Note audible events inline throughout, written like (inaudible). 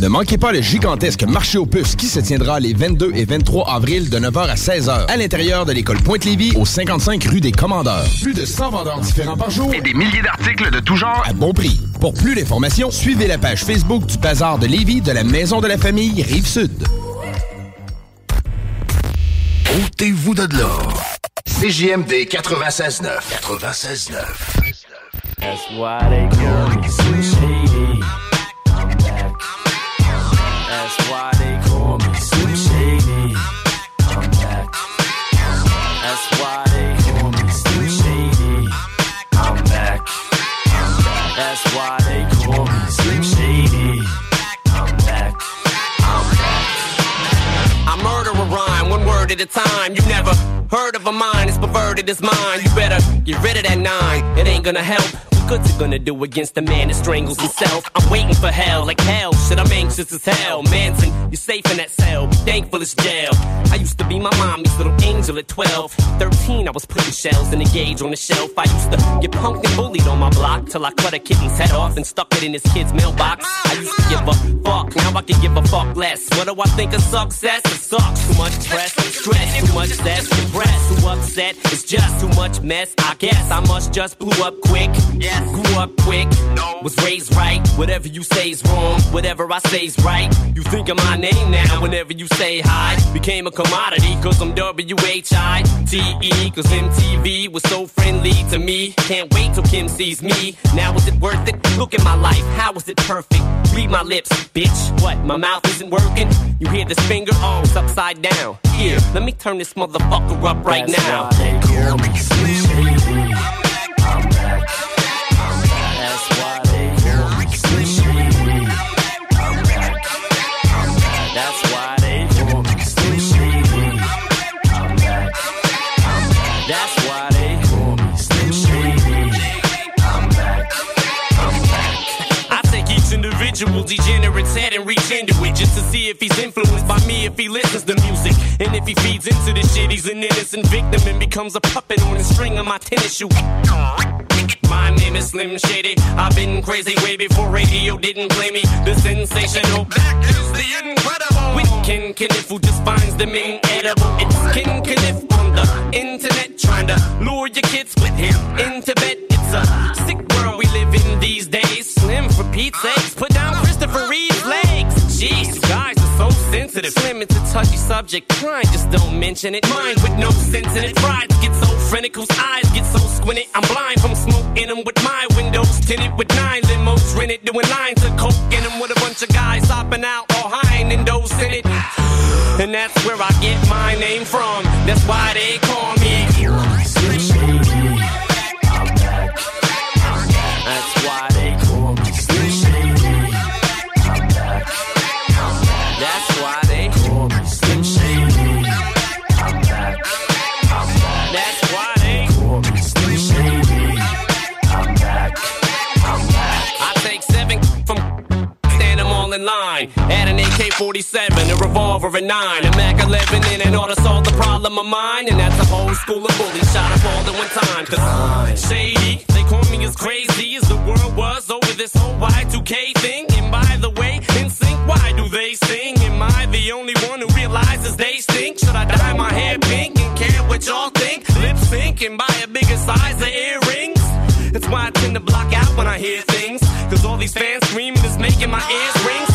Ne manquez pas le gigantesque marché aux puces qui se tiendra les 22 et 23 avril de 9h à 16h à l'intérieur de l'école Pointe-Lévis au 55 rue des Commandeurs. Plus de 100 vendeurs différents par jour et des milliers d'articles de tout genre à bon prix. Pour plus d'informations, suivez la page Facebook du Bazar de Lévis de la Maison de la Famille Rive-Sud. Ôtez-vous de l'or. CJMD 96.9. 96.9. at a time. You never heard of a mind, it's perverted as mine. You better get rid of that nine, it ain't gonna help. What good's it gonna do against a man that strangles himself? I'm waiting for hell, like hell, shit, I'm anxious as hell. Manson, you're safe in that cell, be thankful it's jail. I used to be my mommy's little angel at 12. 13, I was putting shells in the gauge on the shelf. I used to get punked and bullied on my block till I cut a kitten's head off and stuck it in his kid's mailbox. I used to give a fuck, now I can give a fuck less. What do I think of success? It sucks. Too much press, stress, too much stress, depressed, too upset. It's just too much mess. I guess I must just blew up quick. Yes, grew up quick. No. Was raised right. Whatever you say's wrong. Whatever I say's right. You think of my name now whenever you say hi. Became a commodity cause I'm W-H-I-T-E. Cause MTV was so friendly to me. Can't wait till Kim sees me. Now is it worth it? Look at my life. How is it perfect? Read my lips, bitch. What? My mouth isn't working? You hear this finger? Oh, it's upside down. Here, let me turn this motherfucker up right That's now. Individual degenerate's head and reach into it just to see if he's influenced by me, if he listens to music. And if he feeds into this shit, he's an innocent victim and becomes a puppet on the string of my tennis shoe. My name is Slim Shady. I've been crazy way before radio didn't play me. The sensational, that is the incredible. With Ken Kniff who just finds them inedible. It's Ken Kniff on the internet trying to lure your kids with him into bed. It's a sick world we live in these days. Slim for Pete's sakes, Jeez, you guys are so sensitive. Slim, a touchy subject. Crime, just don't mention it. Mind with no sense in it. Pride get so frantic, whose eyes get so squinted. I'm blind from smoking them with my windows tinted with nine limos rented. Doing lines of coke in them with a bunch of guys hopping out or hiding in those in it. And that's where I get my name from. That's why they in line. Add an AK 47, a revolver, a 9, a Mac 11 in and ought to solve the problem of mine. And that's a whole school of bullies shot up all at one time. Cause I'm shady, they call me as crazy as the world was oh, over this whole Y2K thing. And by the way, in sync, why do they sing? Am I the only one who realizes they stink? Should I dye my hair pink and care what y'all think? Lip sync and buy a bigger size of earrings? That's why I tend to block out when I hear things. Cause all these fans screaming is making my ears ring.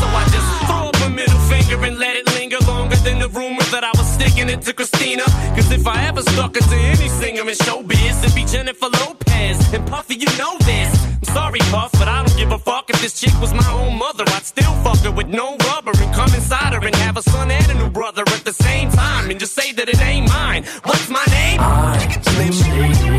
It to Christina. Cause if I ever stuck it to any singer in showbiz, it'd be Jennifer Lopez. And Puffy, you know this. I'm sorry, Puff, but I don't give a fuck if this chick was my own mother. I'd still fuck her with no rubber and come inside her and have a son and a new brother at the same time and just say that it ain't mine. What's my name? I'm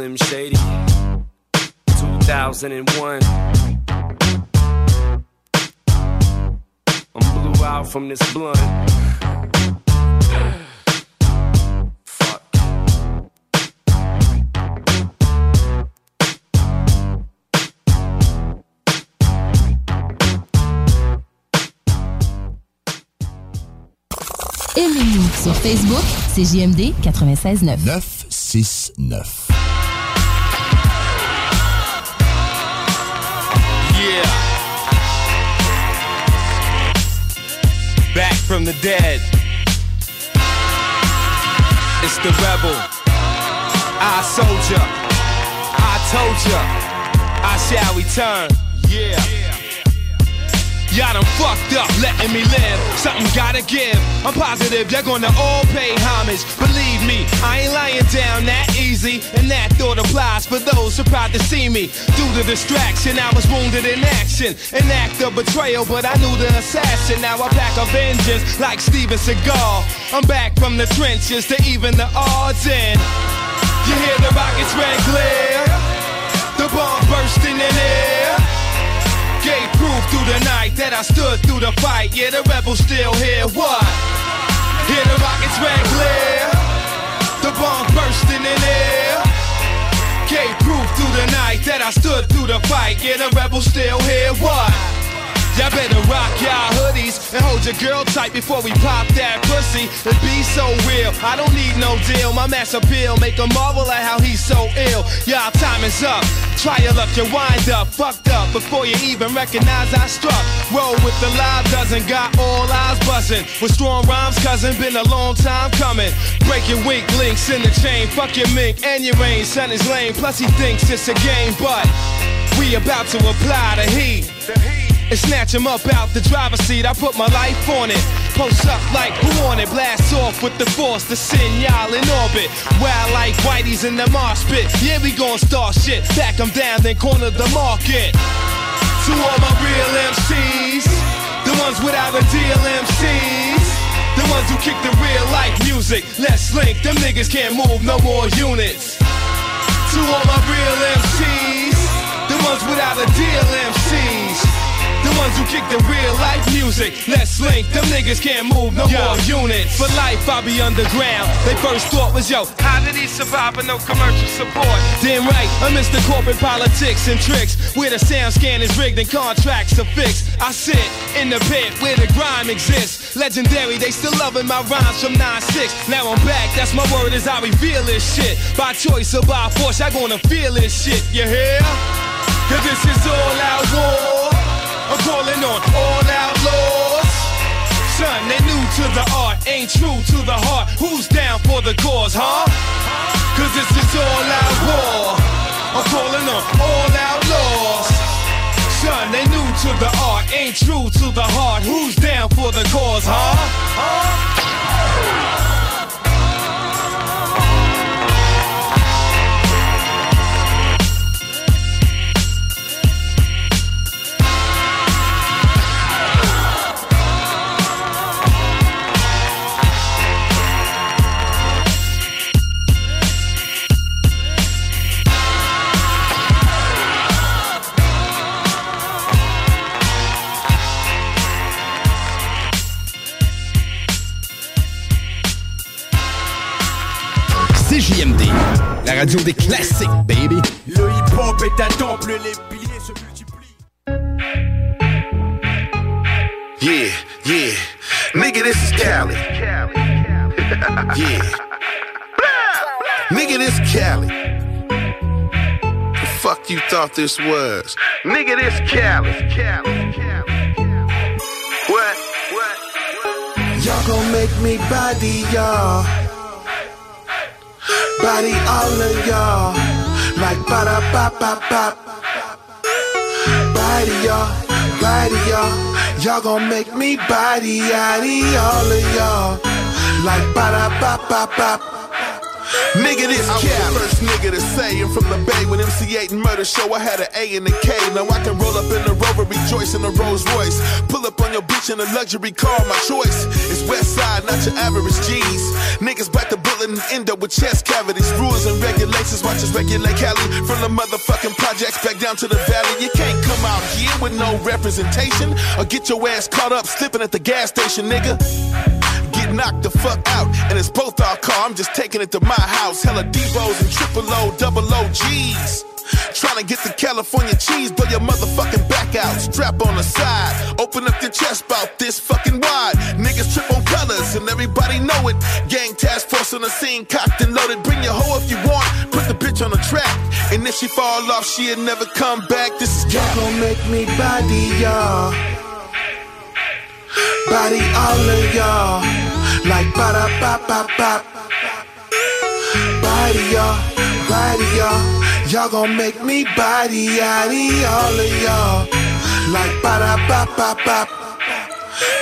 Slim Shady. 2001. I'm blew out from this blunt. Fuck. Aimez-nous sur Facebook, c'est JMD 96.9. 969. From the dead. It's the rebel. I soldier. I told ya. I shall return. Yeah. Y'all done fucked up, letting me live. Something gotta give. I'm positive they're gonna all pay homage. Believe me, I ain't lying down that easy. And that thought applies for those proud to see me. Due to distraction, I was wounded in action. An act of betrayal, but I knew the assassin. Now I pack a vengeance like Steven Seagal. I'm back from the trenches to even the odds in. You hear the rockets red glare? The bomb bursting in air. Gave proof through the night that I stood through the fight. Yeah, the rebels still here. What? Hear the rockets red glare. The bomb bursting in air. Gave proof through the night that I stood through the fight. Yeah, the rebels still here. What? Y'all better rock y'all hoodies and hold your girl tight before we pop that pussy. And be so real. I don't need no deal. My mass appeal make a marvel at how he's so ill. Y'all time is up. Try your luck, you wind up, fucked up before you even recognize I struck. Roll with the live dozen, got all eyes buzzing. With strong rhymes, cousin, been a long time coming. Breaking weak links in the chain. Fuck your mink and your rain. Son is lame, plus he thinks it's a game, but we about to apply the heat. And snatch him up out the driver's seat. I put my life on it. Post up like who on it? Blast off with the force to send y'all in orbit. Wild like Whitey's in the mosh pit. Yeah, we gon' start shit. Back down, then corner the market. To all my real MCs, the ones without a deal MCs, the ones who kick the real life music. Let's link, them niggas can't move no more units. To all my real MCs, the ones without a deal MCs. The ones who kick the real life music. Let's link, them niggas can't move no more units. For life, I'll be underground. They first thought was, yo, how did he survive with no commercial support? Damn right, amidst the corporate politics and tricks, where the sound scan is rigged and contracts are fixed. I sit in the pit where the grime exists. Legendary, they still loving my rhymes from 9-6. Now I'm back, that's my word as I reveal this shit. By choice or by force, I gonna feel this shit, you hear? Cause this is all out war. I'm calling on all outlaws. Son, they new to the art, ain't true to the heart. Who's down for the cause, huh? Cause this is all out war. I'm calling on all outlaws. Son, they new to the art, ain't true to the heart. Who's down for the cause, huh? CJMD, la radio des classiques, baby. Le hip-hop est un temple, les piliers se multiplient. Yeah, yeah. Nigga, this is Cali. (laughs) yeah. Nigga, this Cali. The fuck you thought this was? Nigga, this Cali. What? What? Y'all gon' make me body y'all. Body all of y'all. Like ba da ba ba ba. Body y'all, body y'all. Y'all gon' make me body yaddy all of y'all. Like ba da ba ba ba. Nigga, this I was the first nigga to say, and from the Bay when MC8 and Murder Show, I had an A and a K. Now I can roll up in the Rover, rejoice in a Rolls Royce. Pull up on your bitch in a luxury car, my choice. It's West Side, not your average G's. Niggas bite the bullet and end up with chest cavities. Rules and regulations, watch us regulate Cali. From the motherfucking projects back down to the valley. You can't come out here with no representation or get your ass caught up slipping at the gas station, nigga get knocked the fuck out. And it's both our car, I'm just taking it to my house. Hella Devos and triple O, double OGs. Trying to get the California cheese, blow your motherfucking back out. Strap on the side, open up your chest about this fucking wide. Niggas trip on colors and everybody know it. Gang task force on the scene, cocked and loaded. Bring your hoe if you want, put the bitch on the track. And if she fall off, she'll never come back. This is Y'all gon' make me body y'all. Body all of y'all. Like ba da ba ba ba. Body y'all, body y'all. Y'all gon' make me body yaddy all of y'all. Like ba da ba ba ba.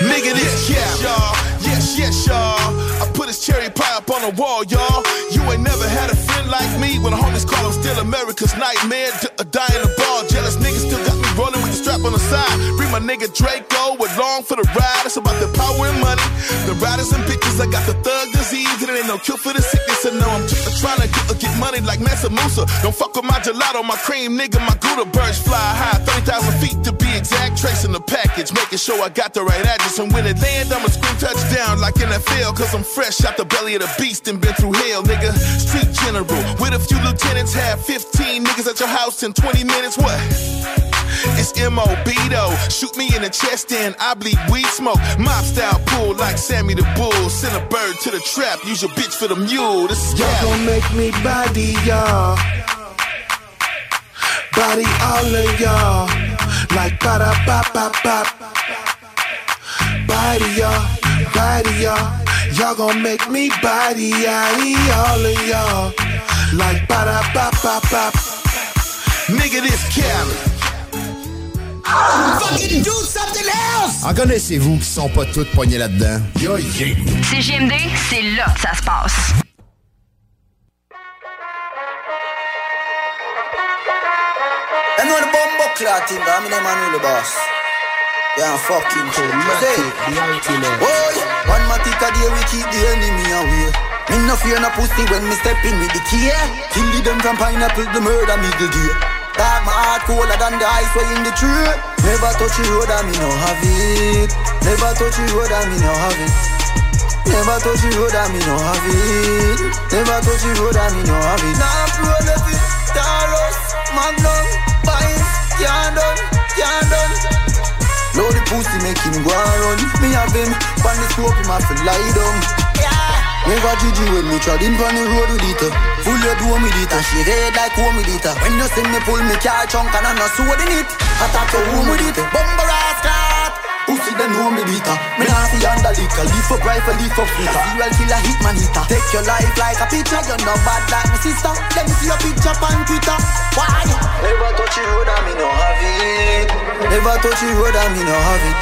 Nigga, this cap, y'all. Yes, yes, y'all. I put his cherry pie up on the wall, y'all. You ain't never had a friend like me. When the homies call him still America's nightmare. D- a die in the ball. Jealous niggas still got on the side. Bring my nigga Draco along for the ride. It's about the power and money. The riders and bitches, I got the thug disease. And it ain't no cure for the sickness. And no, I'm just trying to get, get money like Mansa Musa. Don't fuck with my gelato, my cream, nigga. My Gouda birds fly high. 30,000 feet to be exact. Tracing the package, making sure I got the right address. And when it land, I'ma scream touchdown like NFL. Cause I'm fresh out the belly of the beast and been through hell, nigga. Street general with a few lieutenants. Have 15 niggas at your house in 20 minutes. What? It's M.O.B. though. Shoot me in the chest and I bleed weed smoke. Mob style pull like Sammy the Bull. Send a bird to the trap. Use your bitch for the mule. This is Y'all gon' make me body y'all. Body all of y'all. Like ba da ba ba ba. Body y'all, body y'all. Y'all gon' make me body all of y'all. Like ba da ba ba ba. Nigga, this Cali. Fucking do something else! En connaissez-vous qui sont pas toutes poignées là-dedans? Yo, yeah. CGMD, c'est là que ça se passe. And when the bomb clot thing, I'm in a man with the boss. Yeah, fucking cool. Say, boy, one matic a day we keep the enemy away. Me no fear no pussy when me step in with the key. Kill the them from pineapple, the murder middle gear. Dark my heart colder than the ice way in the tree. Never touch the road and me no have it. Never touch the road and me no have it. Never touch the road and me no have it. Never touch the road and me no have it. Now pro left it, Taros, pussy make him go and run. Me have him, pan the scope him have to lie down. Never Gigi when me trod in on the road with it. Full your door with it uh. She red like home with it. When you see me pull me car chunk and I'm not sword in it Attack your home with it Bumper Pussy them know me beater Me nah see under liquor Leaf up rifle, leaf up flicker. Serial killer, hitman hitter. Take your life like a picture You're not bad like my sister. Let me see your picture on Twitter. Why? Never touch the road and me no have it. Never touch the road and me no have it.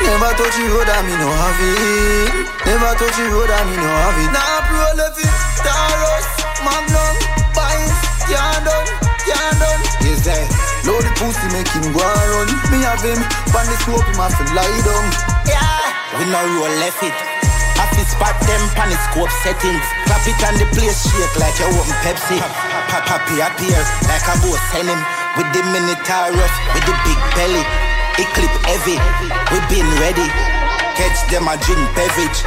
Never touch the road and me no have it. Never touch the road and me no have it. Now pro left it, Taros, Magnum, Pines, can't done, can't done. Yes, eh. Load the pussy make him go and run. Me have him, pan the scope him have to lie down. Yeah. We no roll left it. To spot them pan the scope settings. Clap it and the place shake like you open Pepsi. Pop, pop, appear like a boat send him with the minotaur rough with the big belly. It clip heavy, we been ready. Catch them a drink beverage.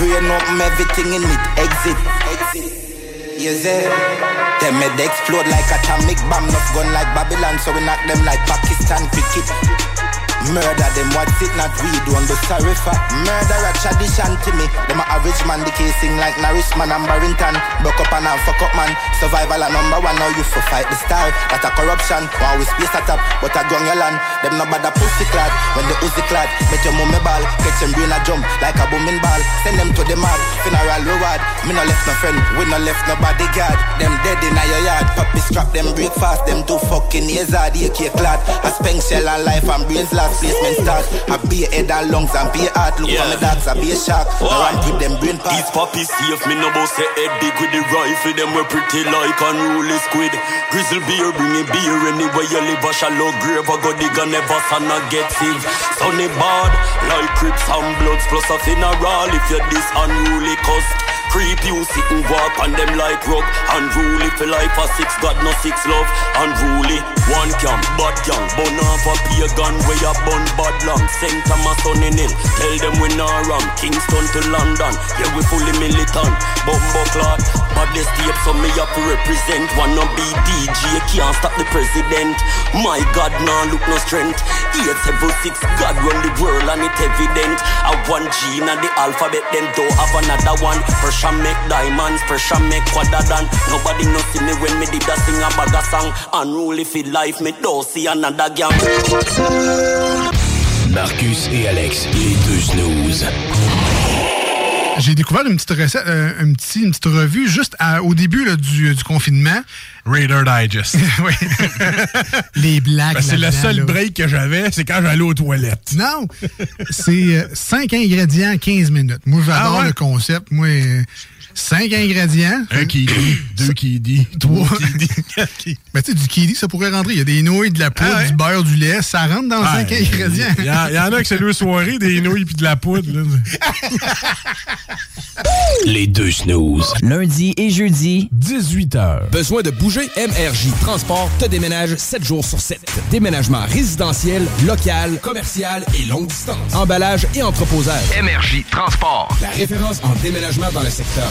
Brain up everything in it, exit. Yes, eh. Them head explode like atomic bomb. Enough gun like Babylon, so we knock them like Pakistan cricket. Murder them, what's it not we don't be sorry for Murder a tradition to me. Them a average man, the casing like Norrisman and Barrington. Buck up and a fuck up man. Survival a number one, now you for fight the star That a corruption, while we space at up But a ground your land, them no bother pussy clad. When the Uzi clad, make your mummy ball. Catch them brain a jump like a booming ball. Send them to the mad, funeral reward. Me no left no friend, we no left no bodyguard. Them dead in your yard, puppy strap them break fast Them two fucking years hard, AK clad. A spank shell and life and brains last placement start. I be a head and lungs and be a heart. Look Yeah. for my dogs, I be a shark. I run with them brain parts. These puppies safe, me no boss say head big with the rifle. Them we pretty like unruly squid. Grizzle beer, bring a beer anywhere you live. A shallow grave, I go dig and never son a get sieve. Sunny bad, like crips and bloods plus a funeral. If you're this unruly cuz. Creep you sit and walk on them like rug. Unruly for life a six God no six love. Unruly one camp bad gang. Bun off a pagan way a bun bad long. Saint Thomas on in hill Tell them we not ram Kingston to London Yeah we fully militant. Bumbo clot Baddest tape so me up represent Wanna be DJ can't stop the president. My God nah look no strength. 876 God run the world and it evident. I one G in the alphabet then don't have another one. Pressure make diamonds, pressure make quadra than. Nobody know see me when me did a sing a bag song. Unruly for life, me don't see another gang. Marcus et Alex, les deux snooze. J'ai découvert une petite recette, euh, un petit- une petite revue juste à- au début là, du, du confinement. Raider Digest. (laughs) oui. (laughs) Les blagues. Ben, c'est le seul là. break que j'avais, c'est quand j'allais aux toilettes. Non, c'est 5 ingrédients, 15 minutes. Moi, j'adore Ah ouais? le concept. Moi, 5 ingrédients. Un qui dit, (coughs) deux qui dit, Trois. Ben, (laughs) tu sais, du kiwi, ça pourrait rentrer. Il y a des nouilles, de la poudre, Ah ouais? du beurre, du lait. Ça rentre dans Ah, 5 ingrédients. Il y, y en a que c'est deux soirées, des nouilles puis de la poudre. là. (laughs) Les deux snooze. Lundi et jeudi, 18h. Besoin de bouger? MRJ Transport te déménage 7 jours sur 7. Déménagement résidentiel, local, commercial et longue distance. Emballage et entreposage. MRJ Transport. La référence en déménagement dans le secteur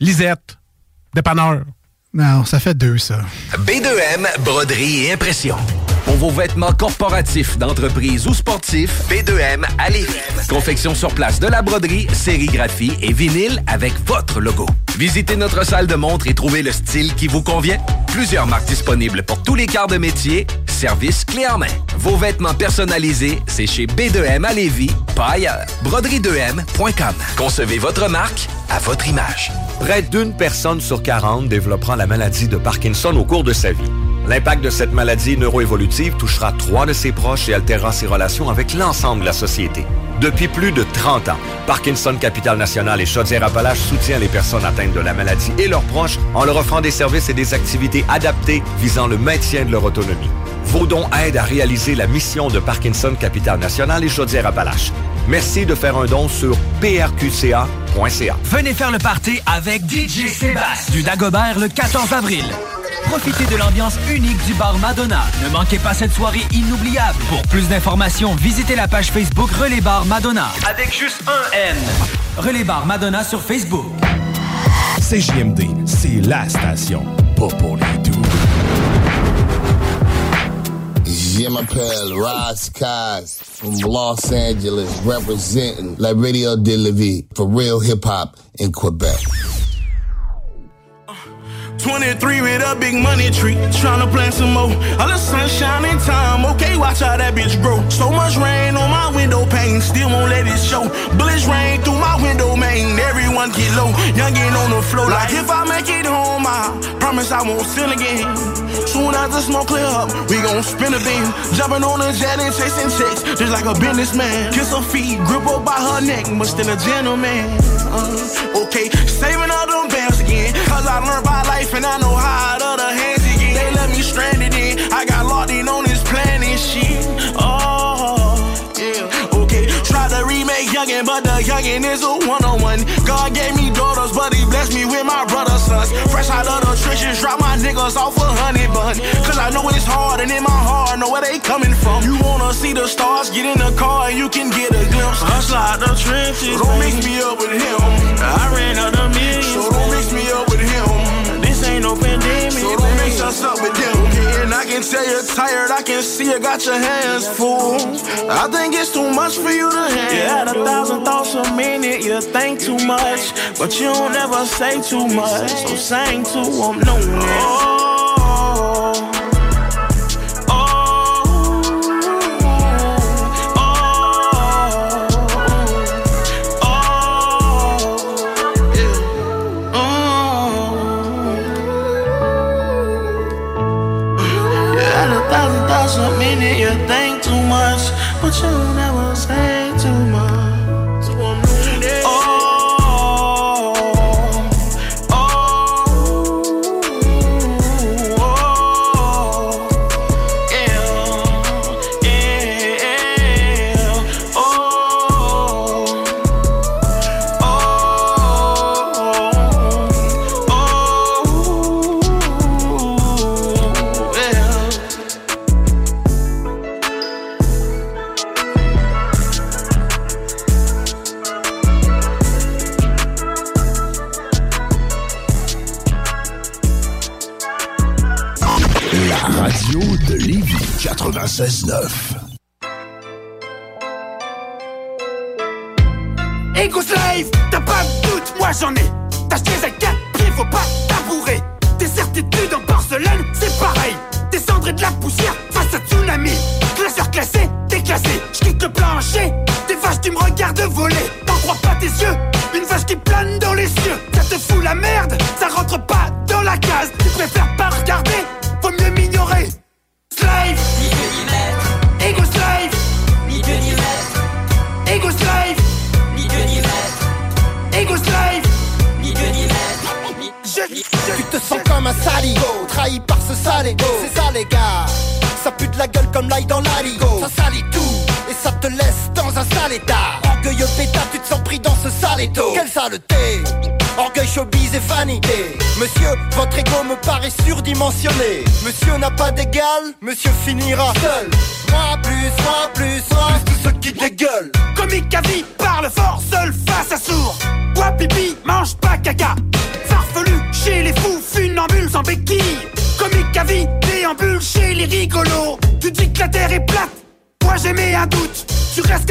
Lisette. Dépanneur. Non, ça fait deux, ça. B2M, broderie et impression. Pour vos vêtements corporatifs, d'entreprise ou sportifs, B2M à. Confection sur place de la broderie, sérigraphie et vinyle avec votre logo. Visitez notre salle de montre et trouvez le style qui vous convient. Plusieurs marques disponibles pour tous les quarts de métier. service clé en main. Vos vêtements personnalisés, c'est chez B2M à Lévis, pas ailleurs. Broderie2M.com. Concevez votre marque à votre image. Près d'une personne sur 40 développera la maladie de Parkinson au cours de sa vie. L'impact de cette maladie neuroévolutive touchera trois de ses proches et altérera ses relations avec l'ensemble de la société. Depuis plus de 30 ans, Parkinson Capital National et Chaudière-Appalaches soutient les personnes atteintes de la maladie et leurs proches en leur offrant des services et des activités adaptées visant le maintien de leur autonomie. Vos dons aident à réaliser la mission de Parkinson Capital National et Chaudière-Appalaches. Merci de faire un don sur prqca.ca. Venez faire le party avec DJ Sébastien du Dagobert le 14 avril. Profitez de l'ambiance unique du bar Madonna. Ne manquez pas cette soirée inoubliable. Pour plus d'informations, visitez la page Facebook Relais Bar Madonna. Avec juste un N. Relais Bar Madonna sur Facebook. CJMD, c'est la station. Pas pour les doux. Je m'appelle Ross Kaz from Los Angeles, representing La Radio de la Vie for real hip hop in Quebec. 23 with a big money tree, tryna plant some more. All the sunshine in time, okay, watch how that bitch grow. So much rain on my window pane, still won't let it show. Bullets rain through my window, man, everyone get low. Youngin' on the floor, like if I make it home, I promise I won't sin again. Soon as the smoke clear up, we gon' spin a beam. Jumping on a jet and chasing chicks, just like a businessman. Kiss her feet, grip her by her neck, but still a gentleman. Uh, okay, saving all them bands again, cause I learned by life and I know how it other hands again. They left me stranded in, I got locked in on this planet shit. Oh, yeah, okay. Try to remake Youngin', but the Youngin' is a one-on-one. God gave me daughters, but he blessed me with my brother's sons. Fresh out of the trenches, drop my niggas off a honey bun. Cause I know it's hard, and in my heart, I know where they coming from. You wanna see the stars, get in the car, and you can get a glimpse. Hustle out the trenches, so don't mix me up with him. I ran out of millions, so don't mix me up no pandemic, so don't mix us up with them. And I can tell you're tired, I can see you got your hands full. I think it's too much for you to handle. You had a thousand thoughts a minute, you think too much, but you don't ever say too much. So sing to them, no Oh, 96.9. Monsieur n'a pas d'égal, monsieur finira seul Moi plus, moi plus, moi plus tous ceux qui dégueulent Comique à vie, parle fort, seul face à sourd. Bois pipi, mange pas caca. Farfelu chez les fous, funambules en béquille. Comique à vie, déambule chez les rigolos. Tu dis que la terre est plate, moi j'aimais un doute. Tu restes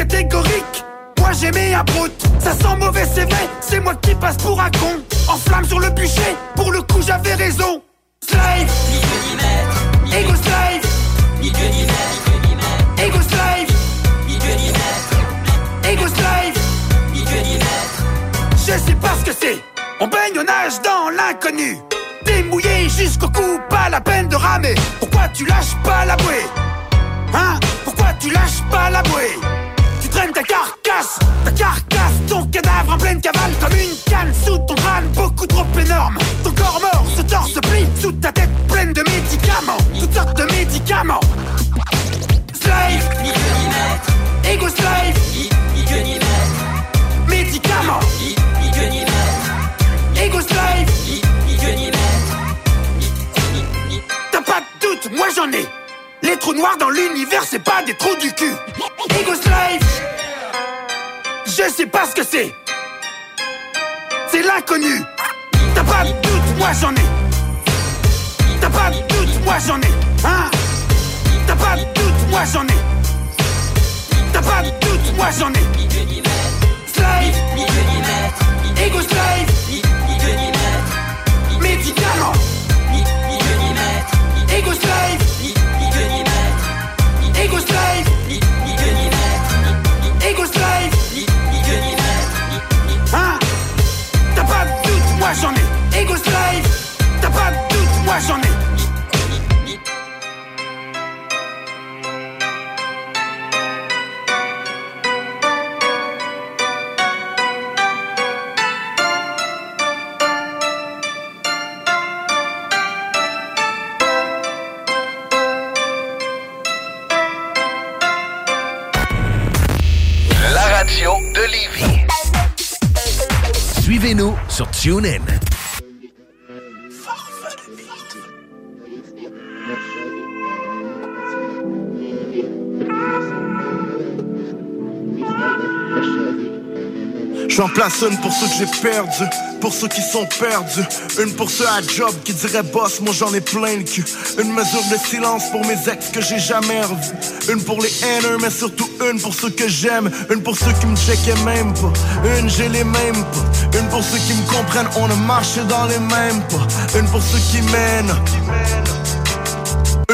J'en place une pour ceux que j'ai perdus, pour ceux qui sont perdus. Une pour ceux à job qui diraient boss, moi j'en ai plein le cul. Une mesure de silence pour mes ex que j'ai jamais revus. Une pour les haineux, mais surtout une pour ceux que j'aime. Une pour ceux qui me checkaient même pas. Une, j'ai les mêmes pas. Une pour ceux qui me comprennent, on a marché dans les mêmes pas. Une pour ceux qui mènent.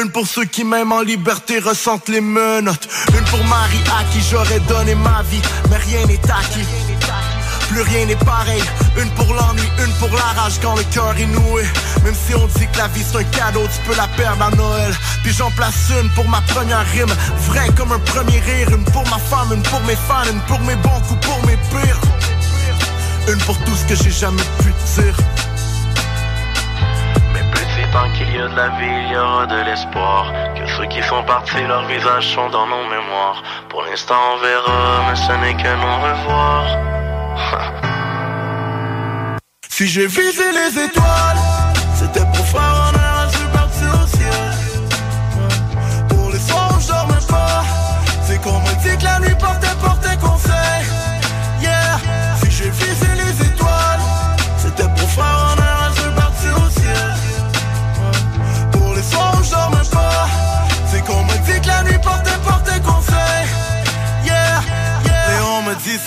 Une pour ceux qui même en liberté ressentent les menottes Une pour Marie à qui j'aurais donné ma vie Mais rien n'est acquis plus rien n'est pareil, une pour l'ennui, une pour la rage quand le cœur est noué. Même si on dit que la vie c'est un cadeau, tu peux la perdre à Noël. Puis j'en place une pour ma première rime, vrai comme un premier rire. Une pour ma femme, une pour mes fans, une pour mes bons coups, pour mes pires. Une pour tout ce que j'ai jamais pu dire. Petit tant qu'il y a de la vie, il y aura de l'espoir. Que ceux qui sont partis, leurs visages sont dans nos mémoires. Pour l'instant, on verra, mais ce n'est que non revoir. (laughs) Si j'ai visé les étoiles, c'était pour faire un je ciel. Pour les soirs où je dormais pas, c'est qu'on me dit que la nuit portait, portait conseil. Yeah, si j'ai visé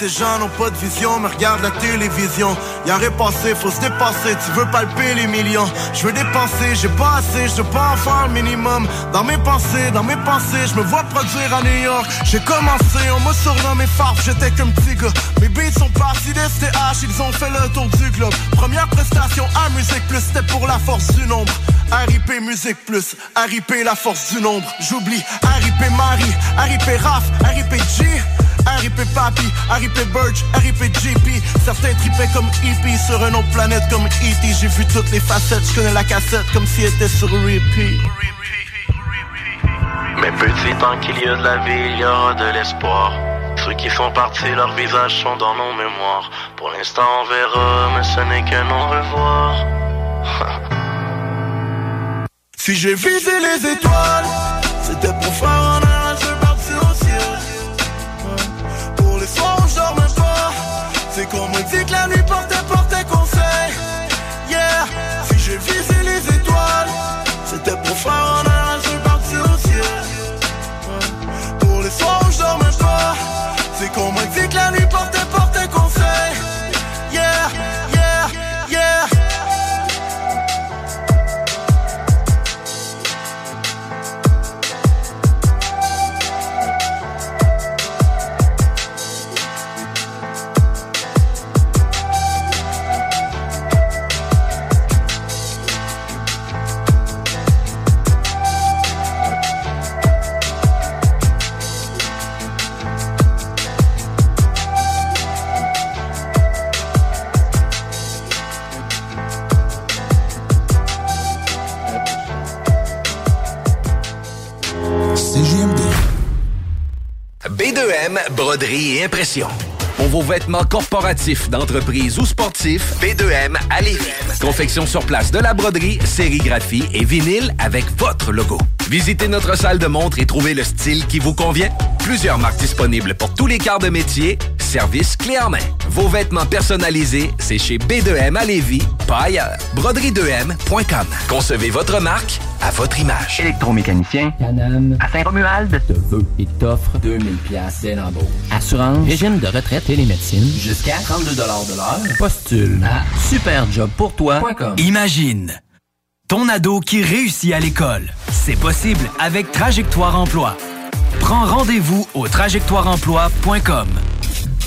ces gens n'ont pas de vision, mais regarde la télévision. Y'a rien passé, faut se dépasser, tu veux palper les millions. Je veux dépenser, j'ai pas assez, je pas en faire le minimum. Dans mes pensées, dans mes pensées, je me vois produire à New York. J'ai commencé, on m'a surnommé Farf, j'étais comme petit gars. Mes beats sont partis des STH, ils ont fait le tour du globe. Première prestation à Musique Plus, c'était pour la force du nombre. RIP Musique Plus, RIP la force du nombre. J'oublie RIP Marie, RIP Raph, RIP G. RIP Papi, RIP Birch, RIP JP Certains tripaient comme EP sur une autre planète comme E.T. J'ai vu toutes les facettes, je connais la cassette comme si elle était sur repeat Mais petit tant qu'il y a de la vie, il y aura de l'espoir. Ceux qui sont partis, leurs visages sont dans nos mémoires. Pour l'instant, on verra, mais ce n'est que non revoir. (laughs) Si j'ai visé les étoiles, c'était pour faire un B2M, broderie et impression. Pour vos vêtements corporatifs, d'entreprise ou sportifs, B2M à Lévis. Confection sur place de la broderie, sérigraphie et vinyle avec votre logo. Visitez notre salle de montre et trouvez le style qui vous convient. Plusieurs marques disponibles pour tous les quarts de métier. Service clé en main. Vos vêtements personnalisés, c'est chez B2M à Lévis, pas ailleurs. Broderie2M.com. Concevez votre marque à votre image. Électromécanicien, Canam, à Saint-Romuald, te veut et t'offre 2000 pièces dès l'embauche. Assurance, régime de retraite et les médecines, jusqu'à 32 de l'heure. Postule à superjobpourtoi.com. Imagine ton ado qui réussit à l'école. C'est possible avec Trajectoire Emploi. Prends rendez-vous au trajectoireemploi.com.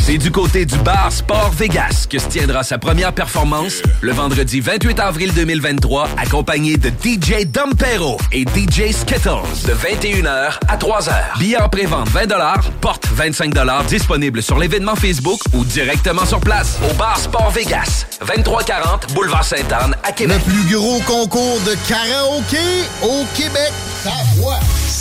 C'est du côté du bar Sport Vegas que se tiendra sa première performance le vendredi 28 avril 2023, accompagné de DJ Dompero et DJ Skittles de 21h à 3h. Billets en pré-vente 20 porte 25 disponible sur l'événement Facebook ou directement sur place au bar Sport Vegas, 2340 Boulevard Sainte-Anne à Québec. Le plus gros concours de karaoké au Québec. Ta voix.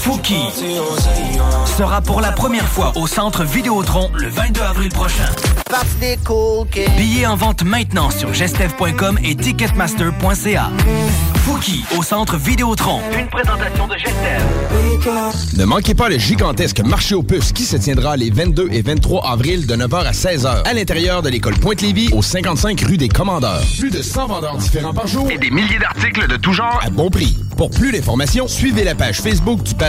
Fouki sera pour la première fois au centre Vidéotron le 22 avril prochain. Billets en vente maintenant sur gestev.com et ticketmaster.ca. Fouki au centre Vidéotron. Une présentation de Gestev. Ne manquez pas le gigantesque marché aux puces qui se tiendra les 22 et 23 avril de 9h à 16h à l'intérieur de l'école Pointe-Lévis au 55 rue des Commandeurs. Plus de 100 vendeurs différents par jour et des milliers d'articles de tout genre à bon prix. Pour plus d'informations, suivez la page Facebook du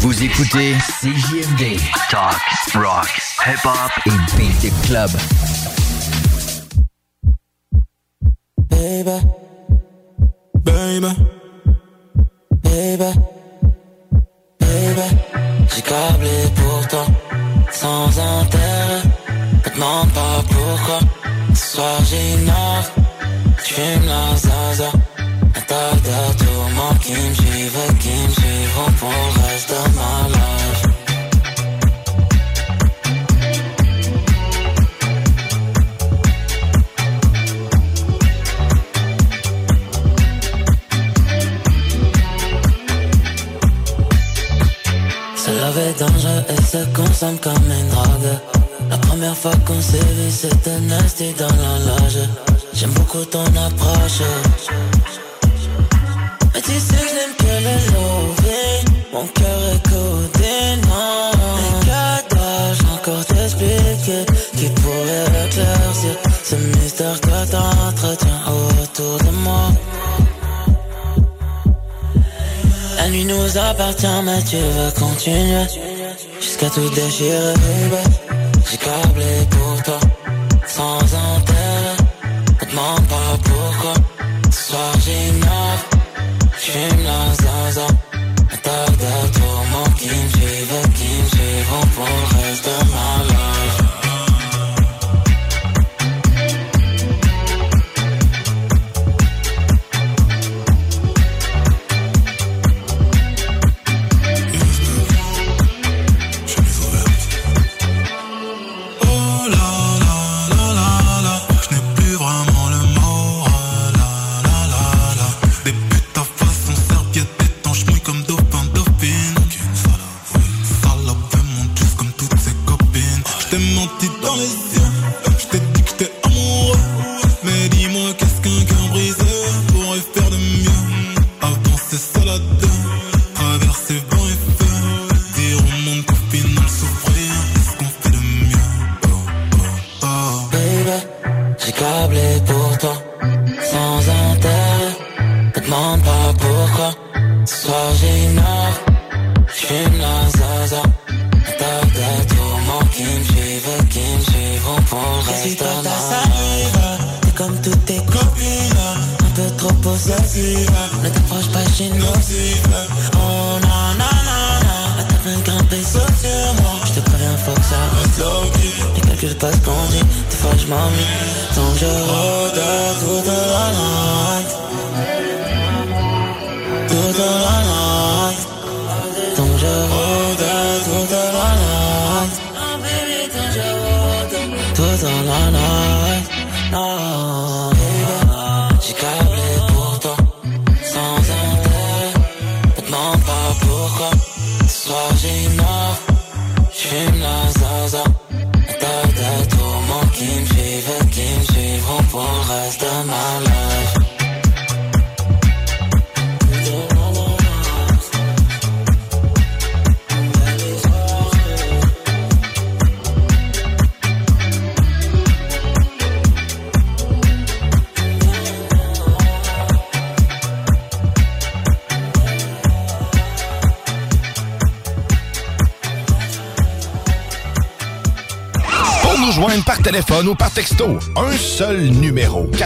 Vous écoutez CJMD. Talk, rock, hip-hop et beat club. Baby, baby, baby, baby. J'ai câblé pour toi, sans intérêt. Me demande pas pourquoi. Ce soir j'innove, j'fume la zaza. Tourments qui me suivent, qui me suivront pour le reste de ma life. Laver dangereux et se consomme comme une drogue. La première fois qu'on s'est vu, c'était nasty dans la loge. J'aime beaucoup ton approche. Tu sais, je n'aime que le. Mon cœur est codé, non. Que dois-je encore t'expliquer? Qui pourrait éclaircir ce mystère que t'entretiens autour de moi? La nuit nous appartient, mais tu veux continuer? Jusqu'à tout déchirer. J'ai câblé pour toi, sans intérêt. J'fume la zaza. Qui me suivent, qui me suivront pour le reste de ma life.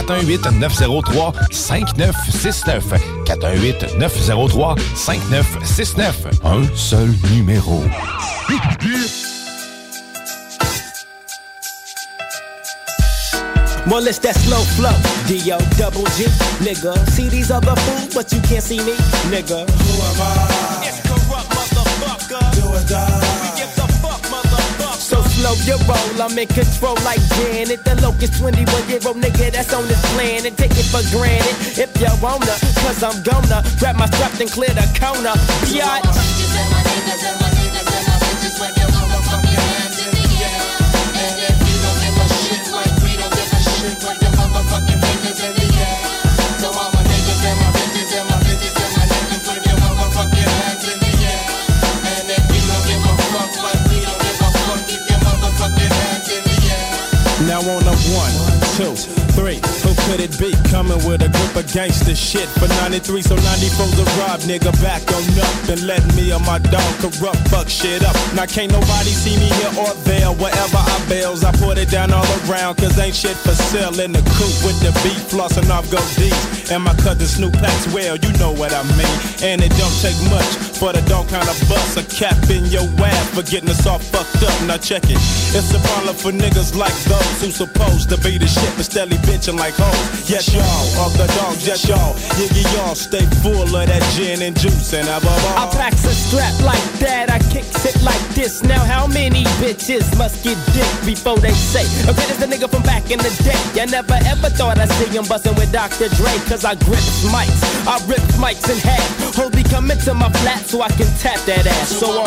418-903-5969. 418-903-5969. Un seul numéro. Well, it's that slow flow, D-O double G, nigga. See these other fools, but you can't see me, nigga. Who am I? Slow your roll, I'm in control like Janet. The locust 21 year old nigga that's on this planet. Take it for granted if you wanna, cause I'm gonna grab my strap and clear the corner. Biatch. It be? Coming with a group of gangster shit for 93, so 94's a rob, nigga. Back on up and let me and my dog corrupt, fuck shit up. Now can't nobody see me here or there, wherever I bails. I put it down all around, cause ain't shit for sale in the coop with the beat, flossing off gold D's. And my cousin Snoop Packs well, you know what I mean. And it don't take much for the dog kind of bust a cap in your ass for getting us all fucked up. Now check it. It's a problem for niggas like those who supposed to be the shit but steadily bitching like hoes. Yes, y'all, All the dogs, yes, y'all. Yiggy, y'all stay full of that gin and juice and above I all. packs a strap like that, I kicks it like this. Now how many bitches must get dick before they say, okay, this the nigga from back in the day. I never ever thought I'd see him bustin' with Dr. Dre, cause I grip mics. I rip mics in half. Holy come into my flat so I can tap that ass. So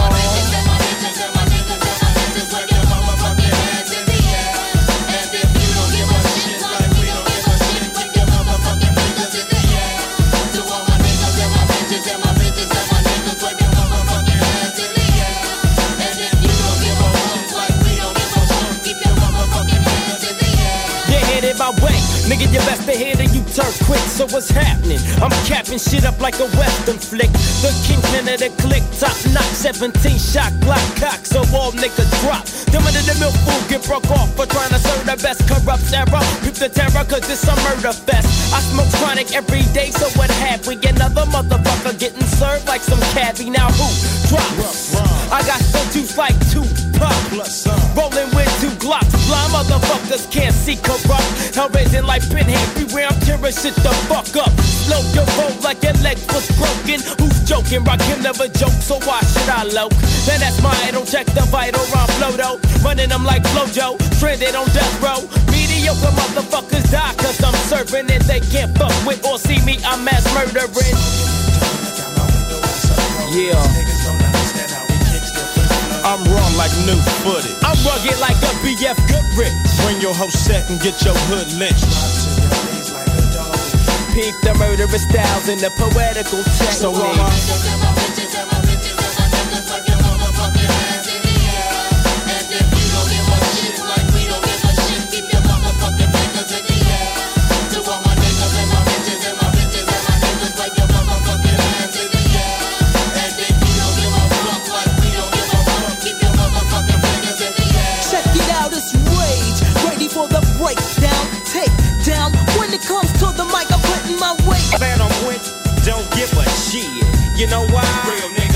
headed my way. Nigga, you best hit it, you turn quick. So what's happening? I'm capping shit up like a western flick. The kingpin of the click, top knock, 17 shot Glock cock, so all niggas drop. Them under the milk food get broke off for trying to serve the best corrupt era. Peep the terror, cause it's a murder fest. I smoke chronic every day, so what have we? Another motherfucker getting served like some cabbie. Now who drops? I got still juice like two pop. Rolling with two glocks. Blind motherfuckers can't see corrupt. Hell raising like pinhead. Beware, I'm tearing shit the fuck up. Slow your roll like your leg was broken. Who's joking? Rock him never joke, so why should I low? Then that's my idol. Check the vital round flow though. Running them like Flojo. Stranded on death row. Mediocre motherfuckers die cause I'm serving it. They can't fuck with or see me. I'm mass murdering. Yeah. I'm raw like new footage. I'm rugged like a BF Goodrich. Bring your whole set and get your hood lynched. Peep the murderous styles and the poetical technique. So am I. don't give a shit. You know why? Real niggas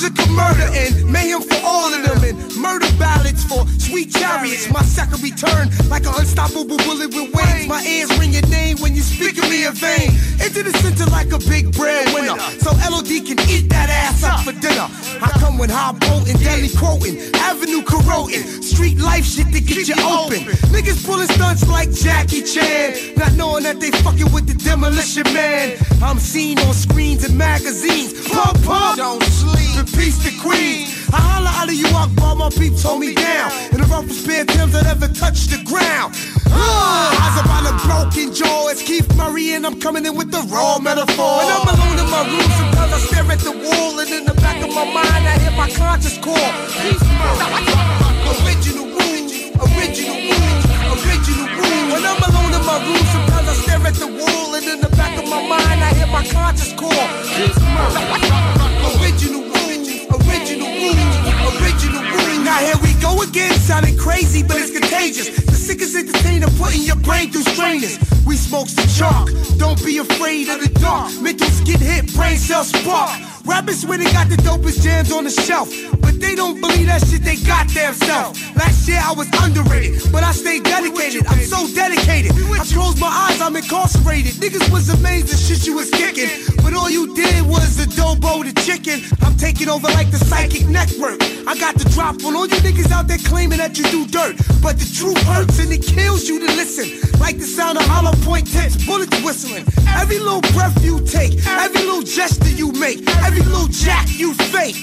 Music of murder and mayhem for all of them and murder ballads for sweet chariots. My second return like an unstoppable bullet with wings. My ears ring your name when you speak of me in vain. Into the center like a big breadwinner. So LOD can eat that ass up for dinner. I come with high potent, deadly quoting, avenue corroding, street life shit to get you open. Niggas pulling stunts like Jackie Chan, not knowing that they fucking with the demolition man. I'm seen on screens and magazines. Pump, pump, don't sleep. Peace the queen. I holla out of you out, all my peeps hold me down. In the roughest pair of that ever touched the ground. Ah, eyes on a broken jaw. It's Keith Murray and I'm coming in with the raw metaphor. When I'm alone in my room, sometimes I stare at the wall and in the back of my mind I hear my conscious call. Murray. Original rules, original rules, original rules. When I'm alone in my room, sometimes I stare at the wall and in the back of my mind I hear my conscious call. Murray. Original original rules, original rules. Now here we go again, sounding crazy, but it's contagious. The sickest entertainer putting your brain through strainers. We smoke some chalk, don't be afraid of the dark. Mentals get hit, brain cells spark. Rappers when they got the dopest jams on the shelf, but they don't believe that shit they got themselves. Last year I was underrated, but I stayed dedicated. I'm so dedicated. I close my eyes, I'm incarcerated. Niggas was amazed the shit you was kicking, but all you did was adobo the chicken. I'm taking over like the psychic network. I got the drop on all you niggas out there claiming that you do dirt, but the truth hurts and it kills you to listen. Like the sound of hollow point tips, bullets whistling. Every little breath you take, every little gesture you make, every little jack you fake.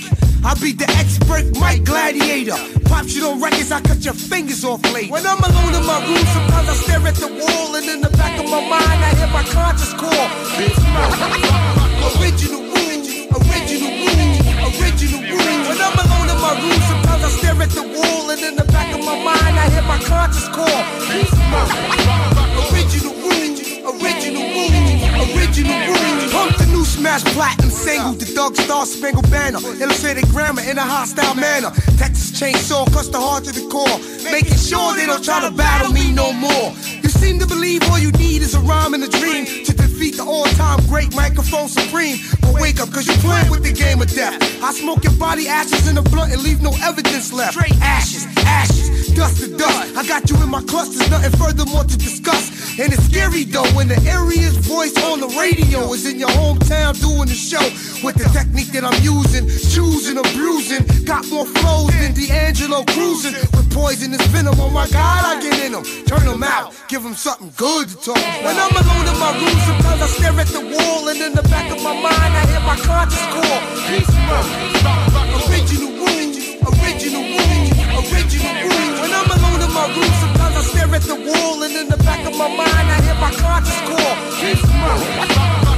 I be the expert mic gladiator. Pop shit on records, I cut your fingers off late. When I'm alone in my room, sometimes I stare at the wall, and in the back of my mind, I hear my conscious call. Beats Original rules, original rules, original rules. When I'm alone in my room, I stare at the wall, and in the back of my mind, I hear my conscious call. Original rules, original rules, original rules. Pump the new smash platinum single, the Doug Star Spangled Banner. Illustrated grammar in a hostile manner. Texas chainsaw cuts the heart to the core, making sure they don't try to battle me no more. You seem to believe all you need is a rhyme and a dream to defeat the all-time great microphone supreme. But wake up, cause you're playing with the game of death. I smoke your body ashes in a blunt and leave no evidence left. Straight ashes, ashes, dust to dust. I got you in my clusters, nothing furthermore to discuss. And it's scary though when the area's voice on the radio is in your hometown doing the show with the technique that I'm using, choosing, abusing. Got more flows than D'Angelo cruising with poisonous venom. Oh my God, I get in them, turn them out, give them something good to talk. When I'm alone in my room, sometimes I stare at the wall, and in the back of my mind, I hear my conscious call. Peace, Original rules, original rules, original rules. When I'm alone in my room, sometimes I stare at the wall, and in the back of my mind, I hear my conscious call. Peace,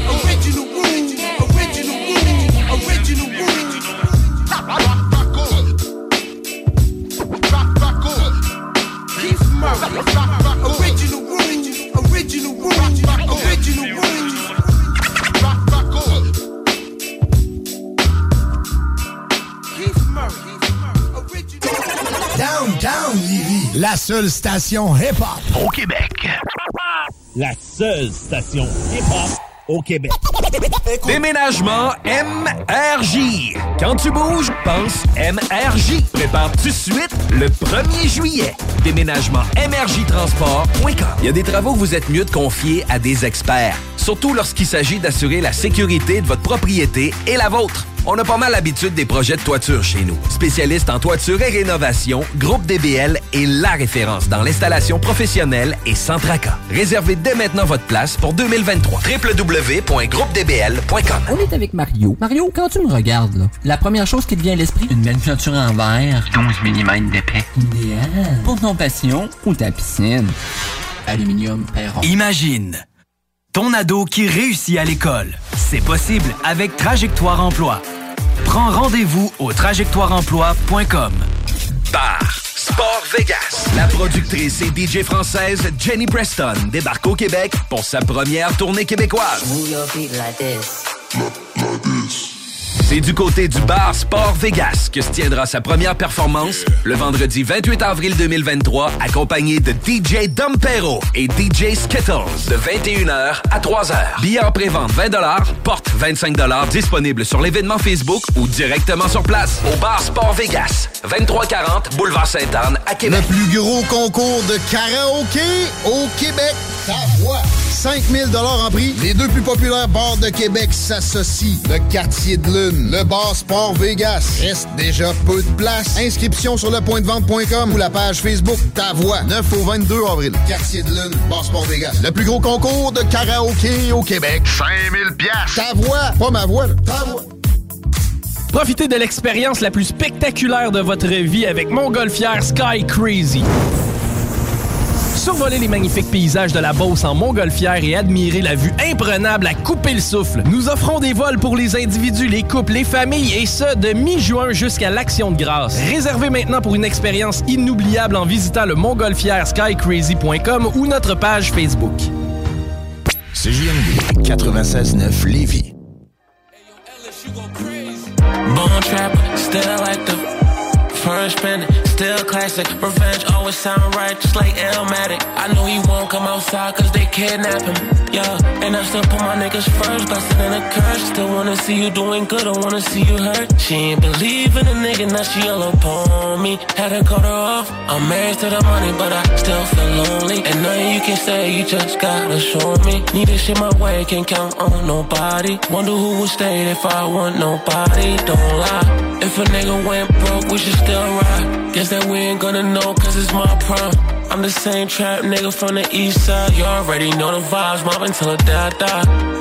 Original rules, original rules, original rules. Original rules, original rules, original rules. Downtown Lévis, la seule station hip-hop Au Québec. La seule station hip-hop au Québec. Déménagement MRJ. Quand tu bouges, pense MRJ. Prépare tout de suite le 1er juillet. Déménagement MRJ Transport.com. Il y a des travaux que vous êtes mieux de confier à des experts. Surtout lorsqu'il s'agit d'assurer la sécurité de votre propriété et la vôtre. On a pas mal l'habitude des projets de toiture chez nous. Spécialiste en toiture et rénovation, Groupe DBL est la référence dans l'installation professionnelle et sans tracas. Réservez dès maintenant votre place pour 2023. www.groupedbl.com On est avec Mario. Mario, quand tu me regardes, là, la première chose qui te vient à l'esprit, une belle peinture en verre. 12 mm d'épais. Idéal. Pour ton passion ou ta piscine. Aluminium Perron. Imagine ton ado qui réussit à l'école. C'est possible avec Trajectoire Emploi. Prends rendez-vous au trajectoireemploi.com. Bar Sport Vegas. La productrice et DJ française Jenny Preston débarque au Québec pour sa première tournée québécoise. C'est du côté du bar Sport Vegas que se tiendra sa première performance le vendredi 28 avril 2023, accompagné de DJ Dompero et DJ Skittles de 21h à 3h. Billets en pré-vente 20 porte 25 disponible sur l'événement Facebook ou directement sur place au bar Sport Vegas, 2340 Boulevard Sainte-Anne à Québec. Le plus gros concours de karaoké au Québec. Ta voix. 5000 en prix. Les deux plus populaires bars de Québec s'associent. Le quartier de le bar Sport Vegas. Reste déjà peu de place. Inscription sur le point de vente.com ou la page Facebook Ta Voix. 9 au 22 avril. Quartier de lune, bar Sport Vegas. Le plus gros concours de karaoké au Québec. 5000 pièces. Ta voix, pas ma voix, là. ta voix. Profitez de l'expérience la plus spectaculaire de votre vie avec Montgolfière Sky Crazy. Survoler les magnifiques paysages de la Beauce en montgolfière et admirer la vue imprenable à couper le souffle. Nous offrons des vols pour les individus, les couples, les familles et ce, de mi-juin jusqu'à l'Action de grâce. Réservez maintenant pour une expérience inoubliable en visitant le montgolfièreskycrazy.com ou notre page Facebook. CJMD 96.9 Lévis. Bone trap, still like the first bandit, still classic. Revenge always sound right, just like Elmatic. I know he won't come outside cause they kidnap him. Yeah, and I still put my niggas first, bustin' in a curse. Still wanna see you doing good, I wanna see you hurt. She ain't believe in a nigga, now she all upon me. Had to cut her off. I'm married to the money, but I still feel lonely. And nothing you can say, you just gotta show me. Need this shit my way, can't count on nobody. Wonder who would stay if I want nobody. Don't lie. If a nigga went broke, we should still ride. Guess that we ain't gonna know, cause it's my prime. I'm the same trap nigga from the east side. You already know the vibes, the day I die.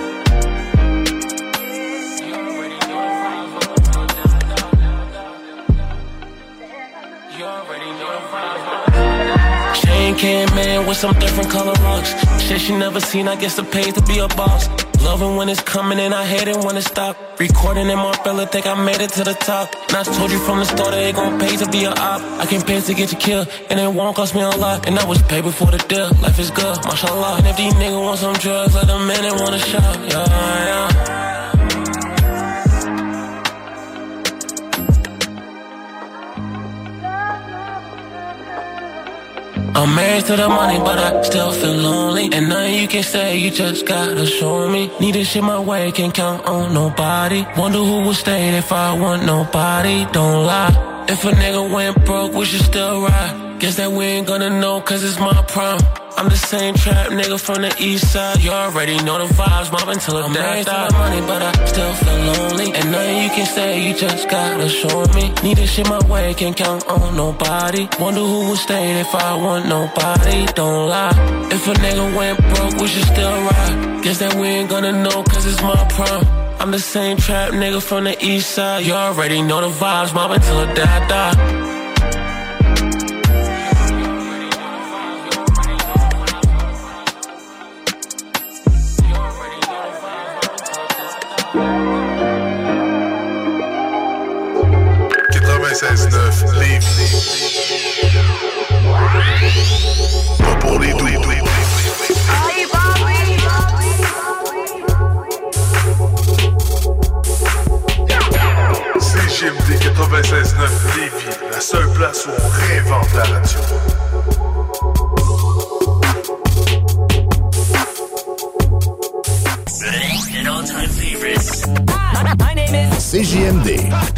Chain came in with some different color rocks. Shit she never seen, I guess it pays to be a boss. Loving when it's coming and I hate it when it stop. Recording in my fella, think I made it to the top. And I told you from the start it gon' pay to be a op. I can pay to get you killed, and it won't cost me a lot. And I was paid before the deal. Life is good, mashallah. And if these niggas want some drugs, let them in and want a shot. Yeah, yeah. I'm married to the money, but I still feel lonely. And nothing you can say, you just gotta show me. Need this shit my way, can't count on nobody. Wonder who would stay if I want nobody. Don't lie. If a nigga went broke, we should still ride. Guess that we ain't gonna know cause it's my prime. I'm the same trap nigga from the east side. You already know the vibes, mob until I'm maxed out. money, but I still feel lonely. And nothing you can say, you just gotta show me. Need this shit my way, can't count on nobody. Wonder who would stay if I want nobody. Don't lie. If a nigga went broke, we should still ride. Guess that we ain't gonna know cause it's my prime. I'm the same trap nigga from the east side. You already know the vibes, mama till I die, die. 96-9 Lévis. Pas pour les doux. CGMD 96-9 Lévis, la seule place où on réinvente la radio. CJMD.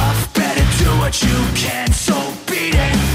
Tough, better do what you can. So beat it.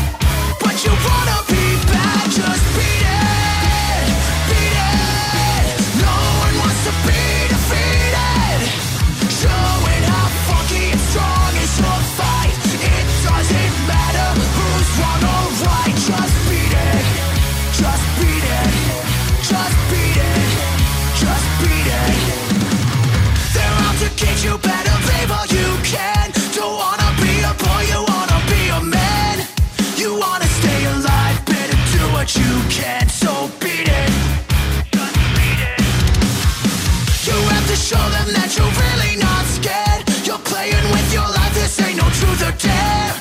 Truth dare.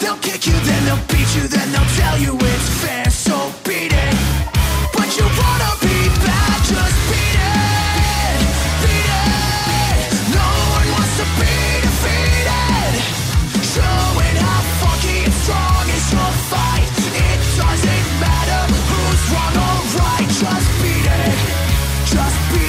They'll kick you, then they'll beat you, then they'll tell you it's fair. So beat it. But you wanna be bad, just beat it. Beat it. No one wants to be defeated. Showing how funky and strong is your fight. It doesn't matter who's wrong or right. Just beat it. Just beat it.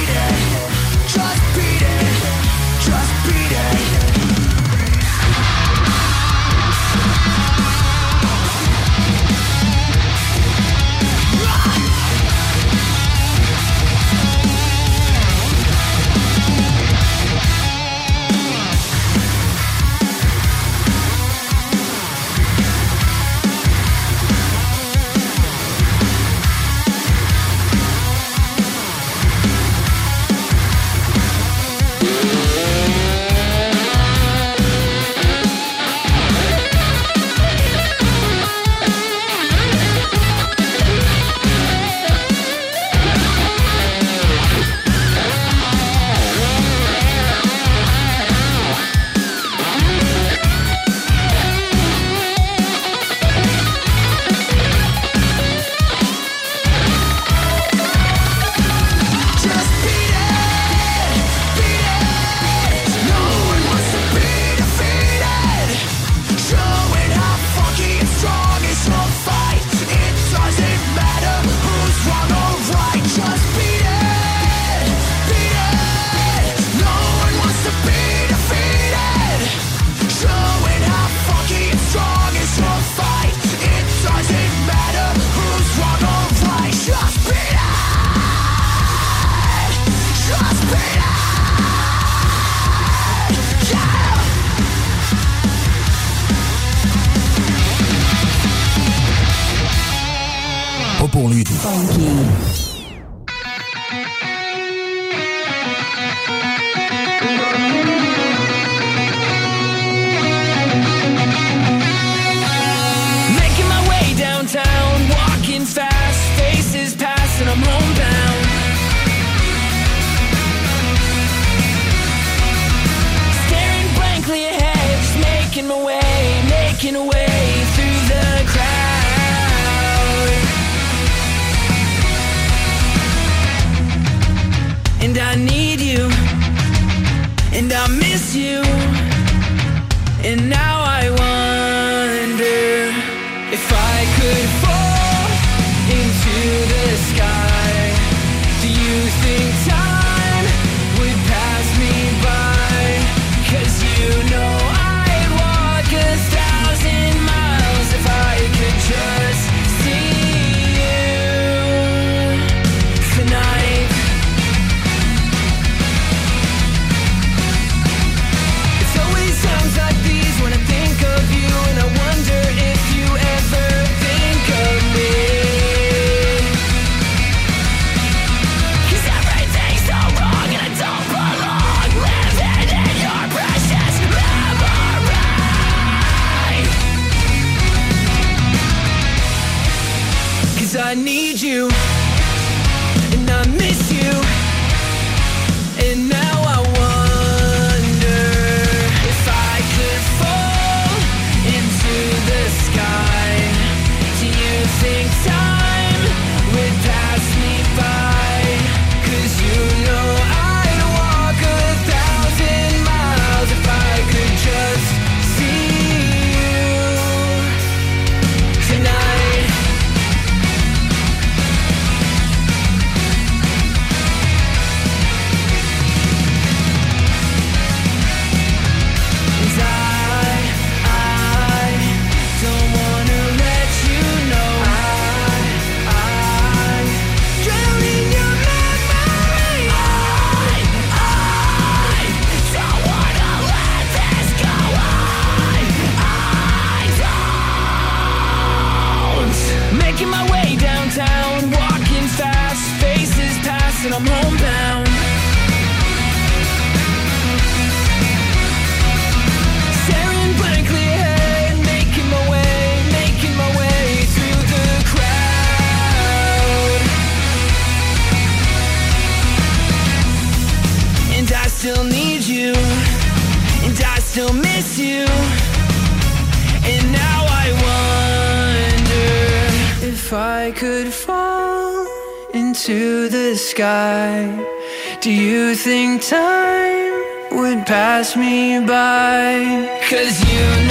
pass me by. Cause you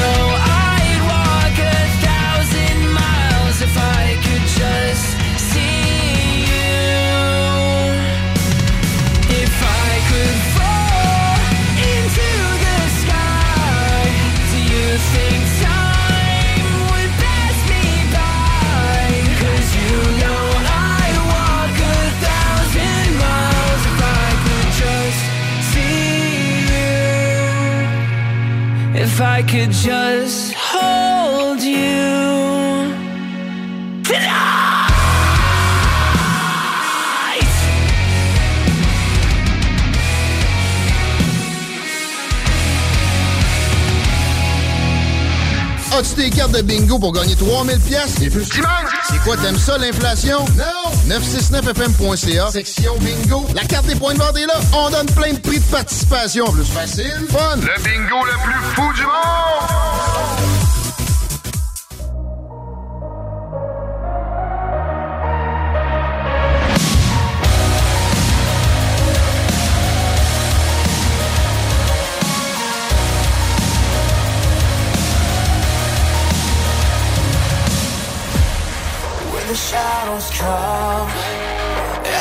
if I could just hold you tonight. Ah, tu tes cartes de bingo pour gagner 3000 pièces. C'est plus c'est quoi, t'aimes ça, l'inflation? Non! 969fm.ca. Section bingo. La carte des points de vente est là. On donne plein de prix de participation. Plus facile, fun. Le bingo le plus fou du monde!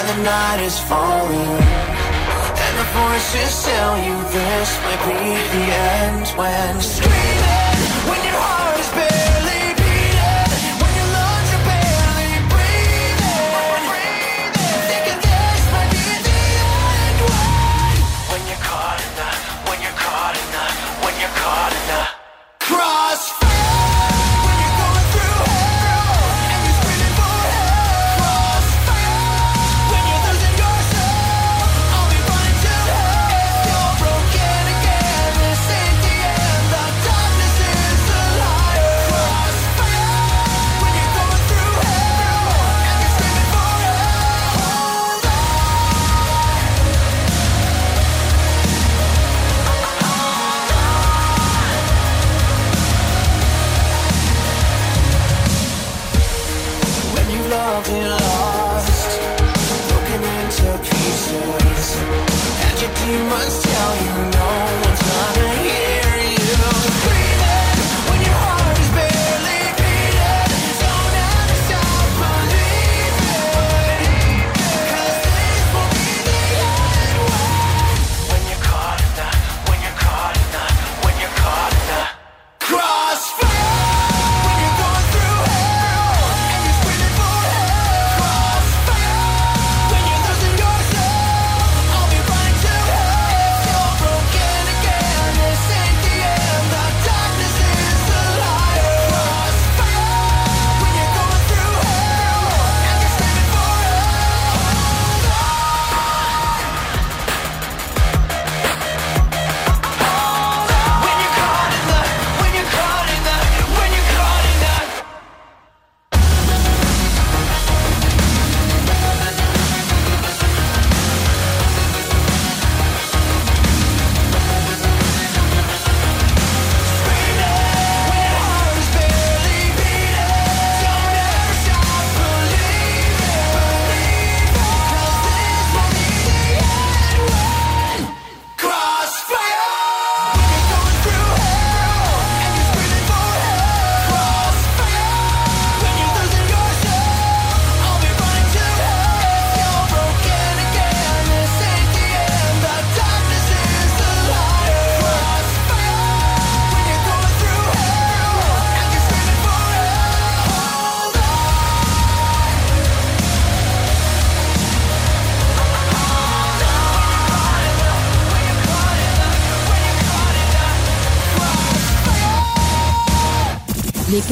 the night is falling. And the voices tell you this might be the end When screaming, when your heart is beating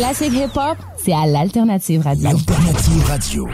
classique hip-hop, c'est à l'Alternative Radio. L'Alternative Radio.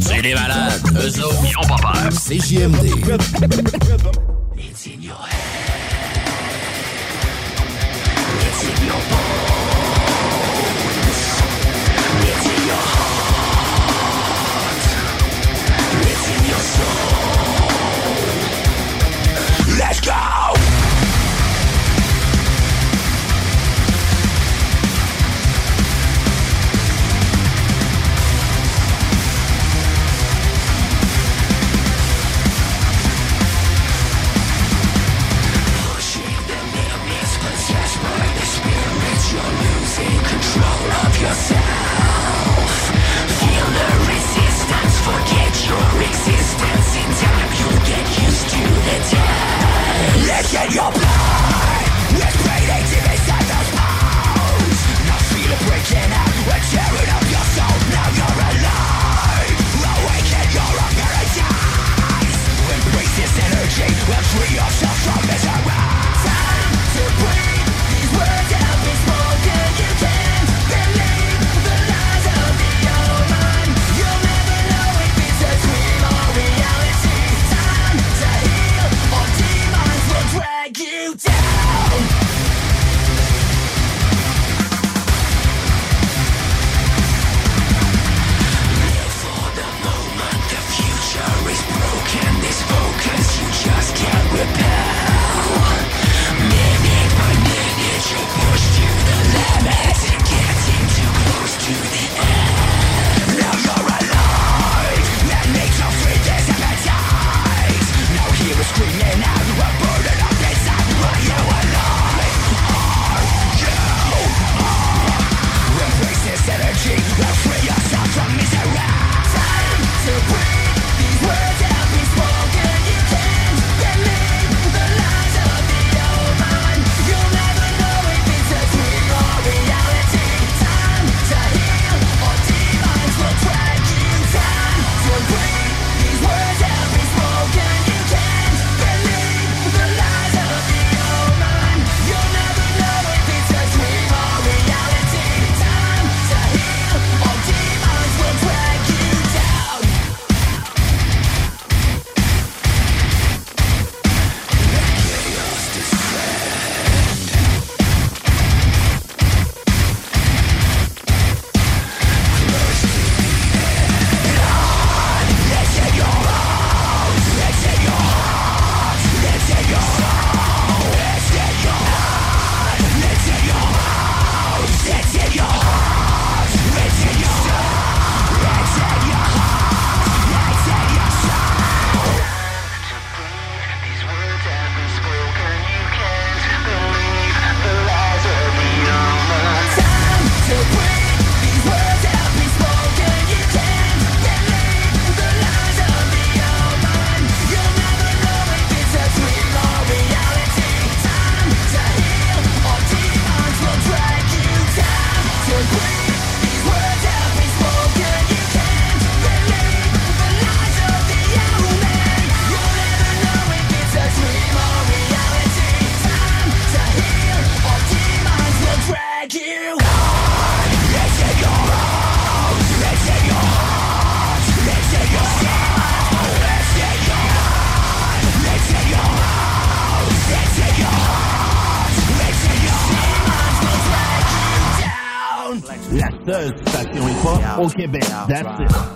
C'est les malades. Eux autres, ils ont pas peur. CJMD. Quebec. That's, That's right. it.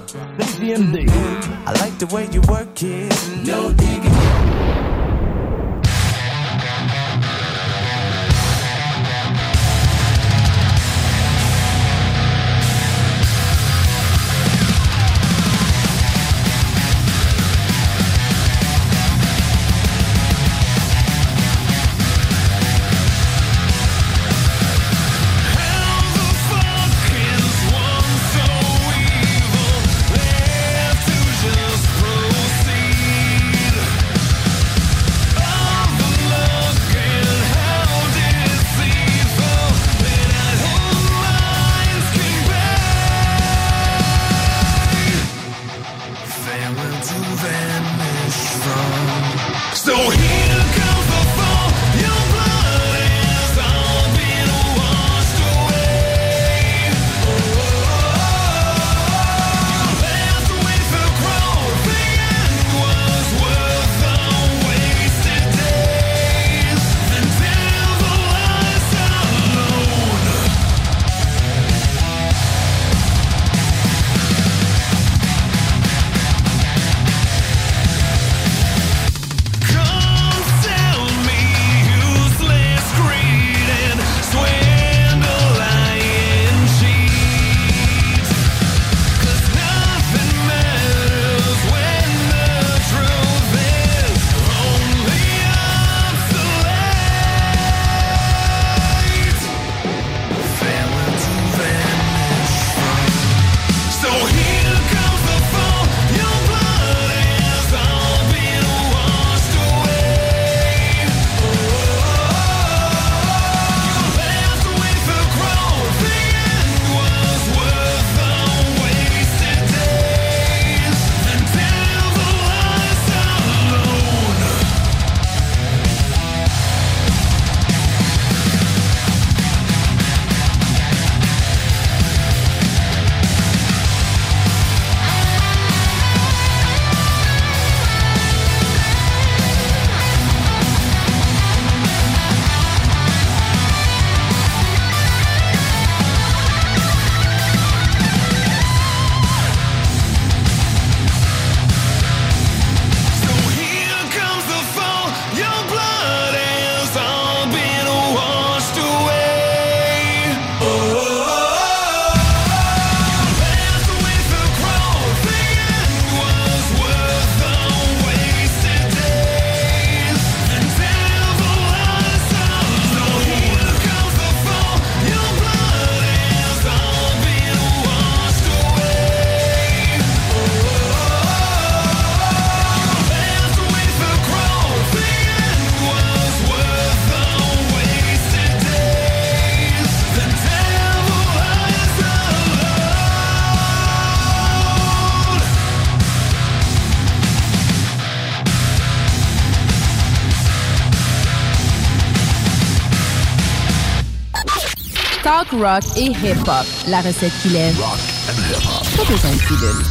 Rock et hip-hop. La recette qui lève. Pas besoin de pilule.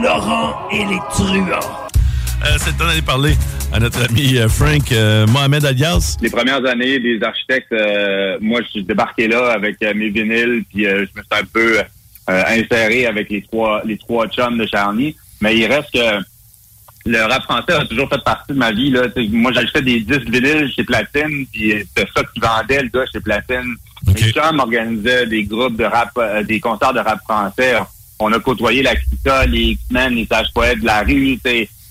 Laurent et les truands. Euh, c'est le temps d'aller parler à notre ami euh, Frank euh, Mohamed Alias. Les premières années des architectes, euh, moi, je suis débarqué là avec euh, mes vinyles, puis euh, je me suis un peu euh, inséré avec les trois les trois chums de Charny. Mais il reste que le rap français a toujours fait partie de ma vie. Là. Moi, j'achetais des disques vinyles chez Platine, puis c'était ça qui vendait le gars chez Platine. Mes chums organisaient des groupes de rap, euh, des concerts de rap français. On a côtoyé la Clica, les X-Men, les Sages Poètes de la rue,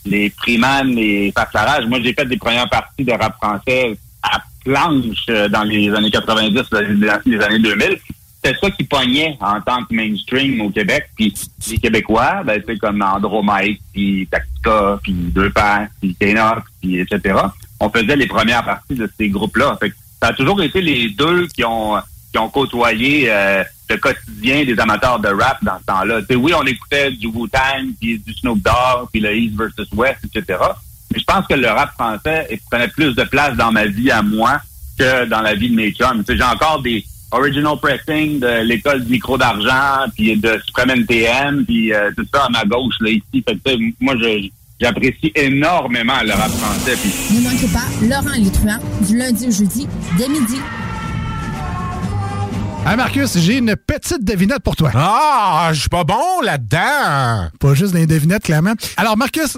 les Freeman, les Farclarage. Moi, j'ai fait des premières parties de rap français à planche euh, dans les années 90, là, les années 2000. C'était ça qui pognait en tant que mainstream au Québec. Puis les Québécois, ben, c'est comme Andromite, puis Tactica, puis Deux Pères, puis Ténox, puis etc. On faisait les premières parties de ces groupes-là. Ça a toujours été les deux qui ont qui ont côtoyé euh, le quotidien des amateurs de rap dans ce temps-là. Oui, on écoutait du Wu-Tang, puis du Snoop Dogg, puis le East versus West, etc. Mais je pense que le rap français prenait plus de place dans ma vie à moi que dans la vie de mes chums. J'ai encore des original pressing de l'école du micro d'argent, puis de Supreme NTM, puis euh, tout ça à ma gauche, là, ici. Fait que, moi, je, j'apprécie énormément le rap français. Ne manquez pas Laurent Les Truands du lundi au jeudi dès midi. Ah, Marcus, j'ai une petite devinette pour toi. Ah, je suis pas bon là-dedans. Pas juste des devinettes, clairement. Alors, Marcus,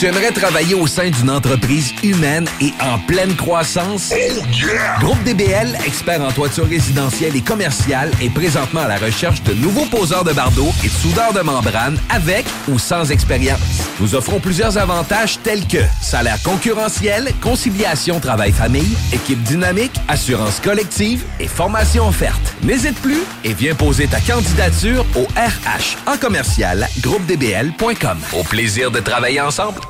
Tu aimerais travailler au sein d'une entreprise humaine et en pleine croissance? Groupe DBL, expert en toiture résidentielle et commerciale, est présentement à la recherche de nouveaux poseurs de bardeaux et de soudeurs de membrane avec ou sans expérience. Nous offrons plusieurs avantages tels que salaire concurrentiel, conciliation travail-famille, équipe dynamique, assurance collective et formation offerte. N'hésite plus et viens poser ta candidature au RH en commercial groupedbl.com. Au plaisir de travailler ensemble.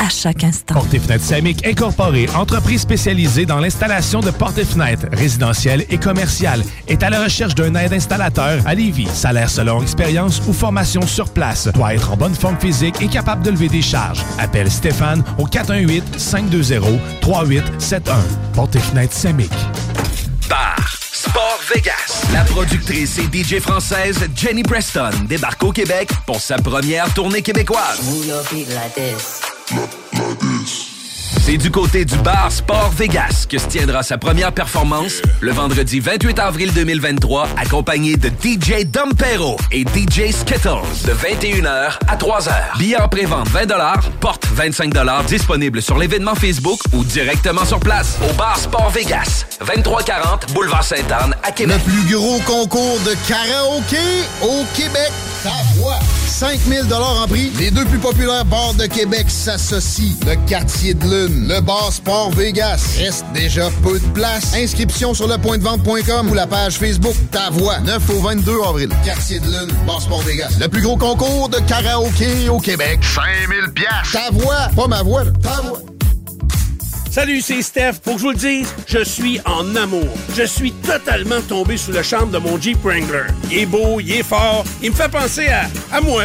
à chaque instant. Porte et fenêtres Samic Incorporée, entreprise spécialisée dans l'installation de portes et fenêtres résidentielles et commerciales, est à la recherche d'un aide installateur à Lévis. Salaire selon expérience ou formation sur place. Doit être en bonne forme physique et capable de lever des charges. Appelle Stéphane au 418-520-3871. Porte et fenêtres Samic. Bar Sport Vegas. La productrice et DJ française Jenny Preston débarque au Québec pour sa première tournée québécoise. like, like this. C'est du côté du bar Sport Vegas que se tiendra sa première performance le vendredi 28 avril 2023, accompagné de DJ Dompero et DJ Skittles de 21h à 3h. Billets en pré-vente 20 porte 25 disponible sur l'événement Facebook ou directement sur place au bar Sport Vegas, 2340 Boulevard Sainte-Anne à Québec. Le plus gros concours de karaoké au Québec. Ta voix. 5000 en prix. Les deux plus populaires bars de Québec s'associent. Le quartier de lune, le bar Sport Vegas. Reste déjà peu de place. Inscription sur lepointdevente.com ou la page Facebook Ta Voix. 9 au 22 avril. Quartier de lune, bar Sport Vegas. Le plus gros concours de karaoké au Québec. 5000 piastres. Ta voix, pas ma voix. là. Ta voix. Salut, c'est Steph. Pour que je vous le dise, je suis en amour. Je suis totalement tombé sous le charme de mon Jeep Wrangler. Il est beau, il est fort, il me fait penser à moi.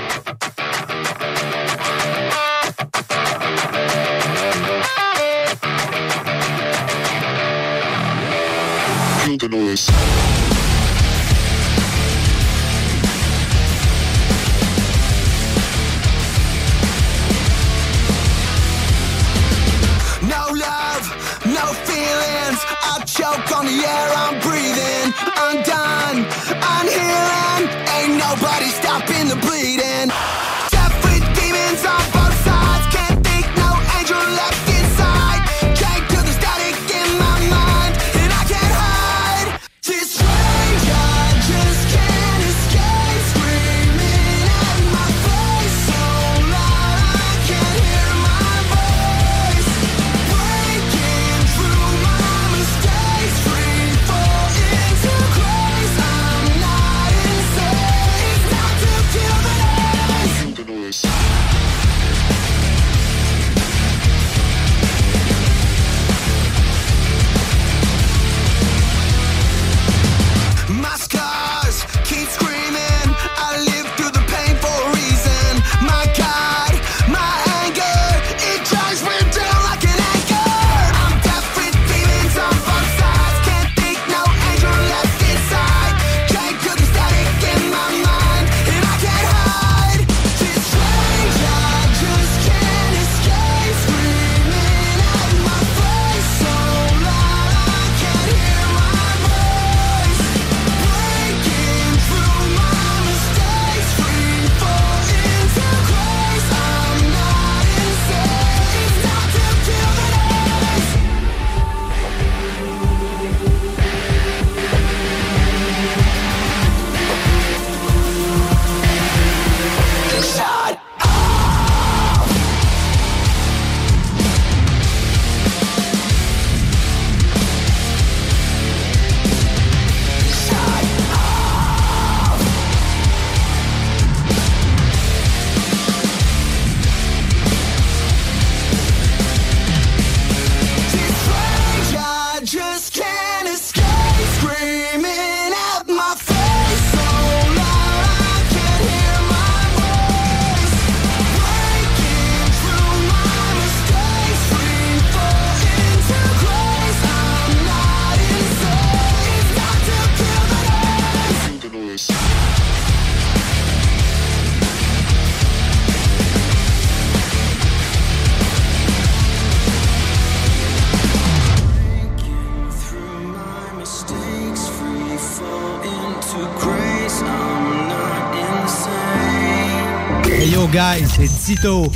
The noise. No love, no feelings. I choke on the air I'm breathing. I'm done, I'm healing. Ain't nobody stopping the bleeding.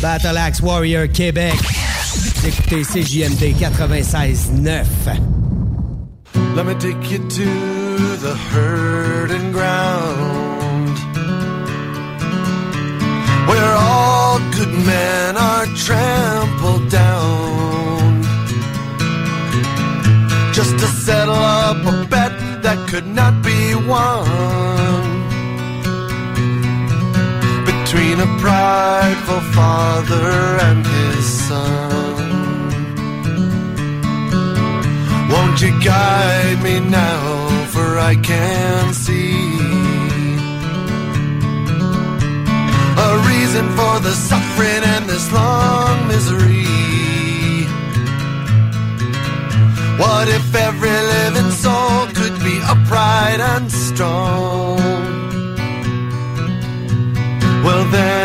Battle Axe Warrior Québec. Écoutez CJMD 96.9. Let me take you to the hurting ground Where all good men are trampled down Just to settle up a bet that could not be won Between a prideful father and his son Won't you guide me now, for I can see a reason for the suffering and this long misery. What if every living soul could be upright and strong? Well, then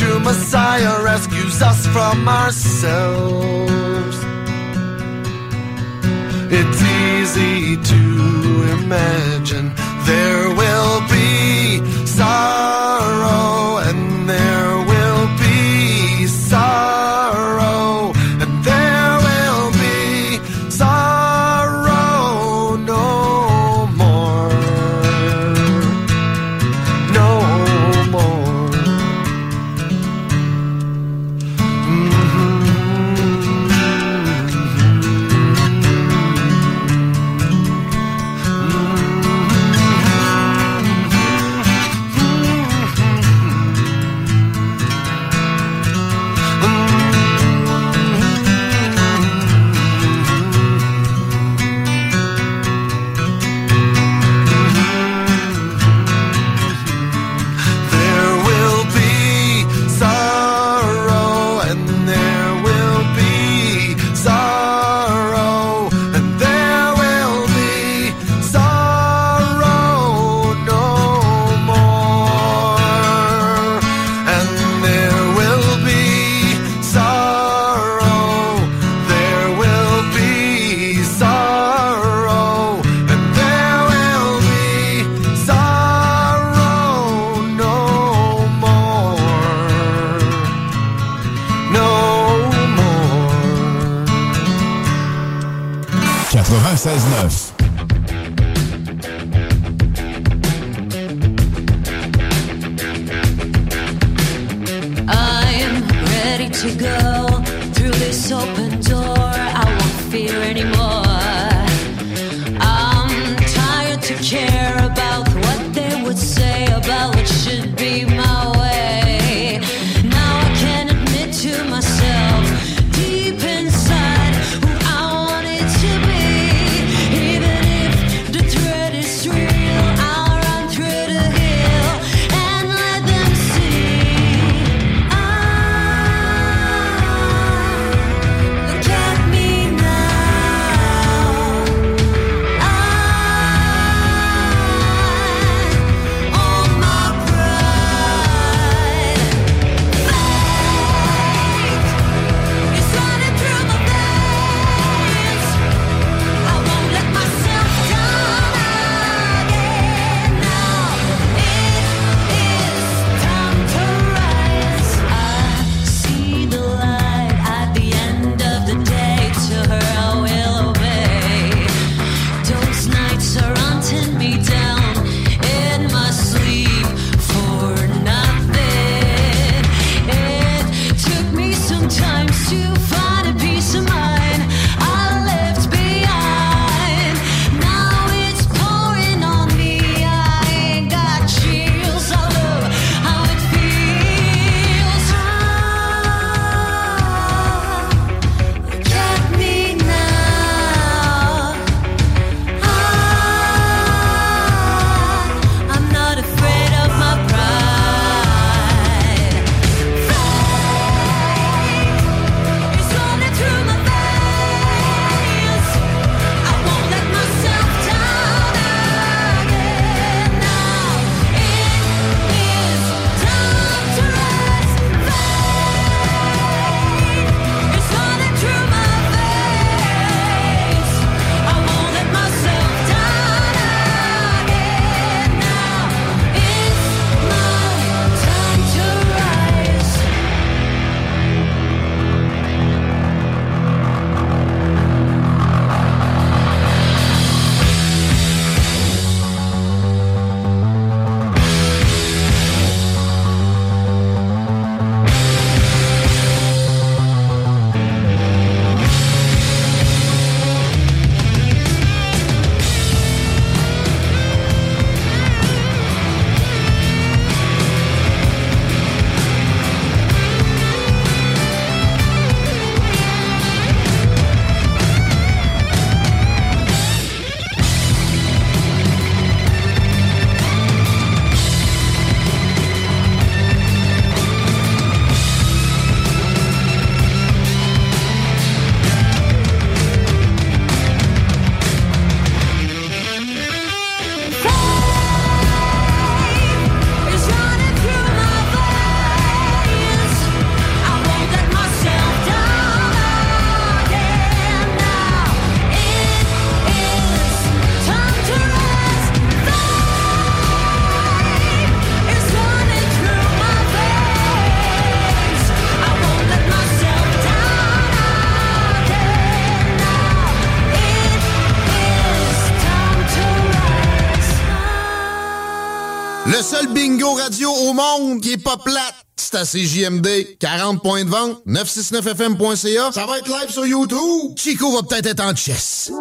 true Messiah rescues us from ourselves. It's easy to imagine there radio au monde qui est pas plate, c'est à CJMD. 40 points de vente, 969fm.ca. Ça va être live sur YouTube. Chico va peut-être être en chess.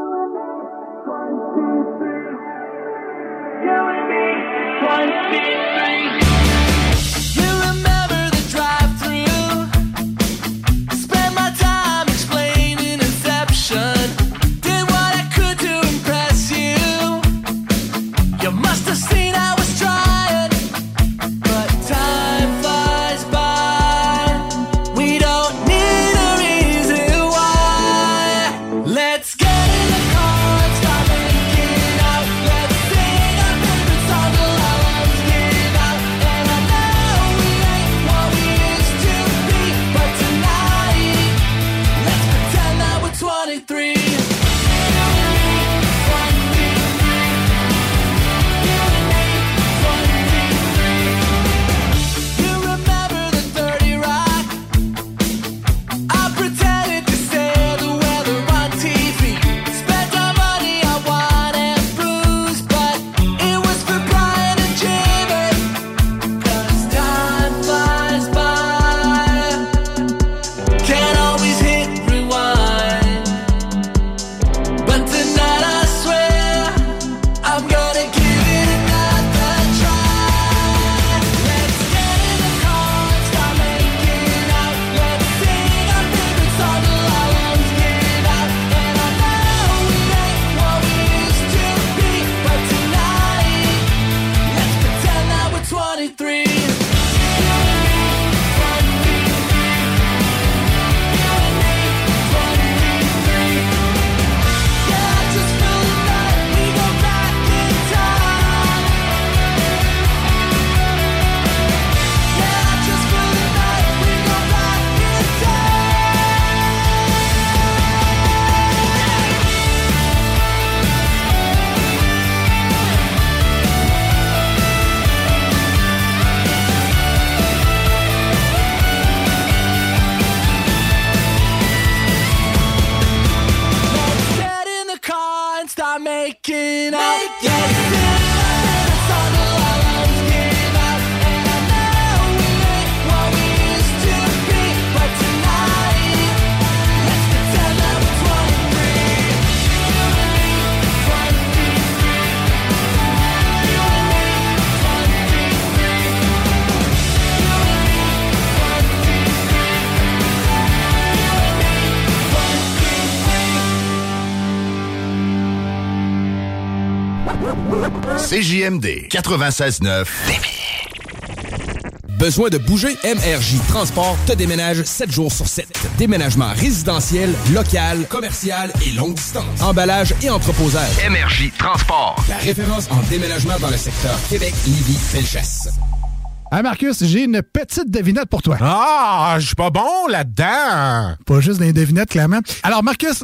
CJMD 96.9. Besoin de bouger? MRJ Transport te déménage 7 jours sur 7. Déménagement résidentiel, local, commercial et longue distance. Emballage et entreposage. MRJ Transport. La référence en déménagement dans le secteur Québec, Lévis, Felchasse. Hey Marcus, j'ai une petite devinette pour toi. Ah, je suis pas bon là-dedans. Pas juste des devinettes, clairement. Alors Marcus,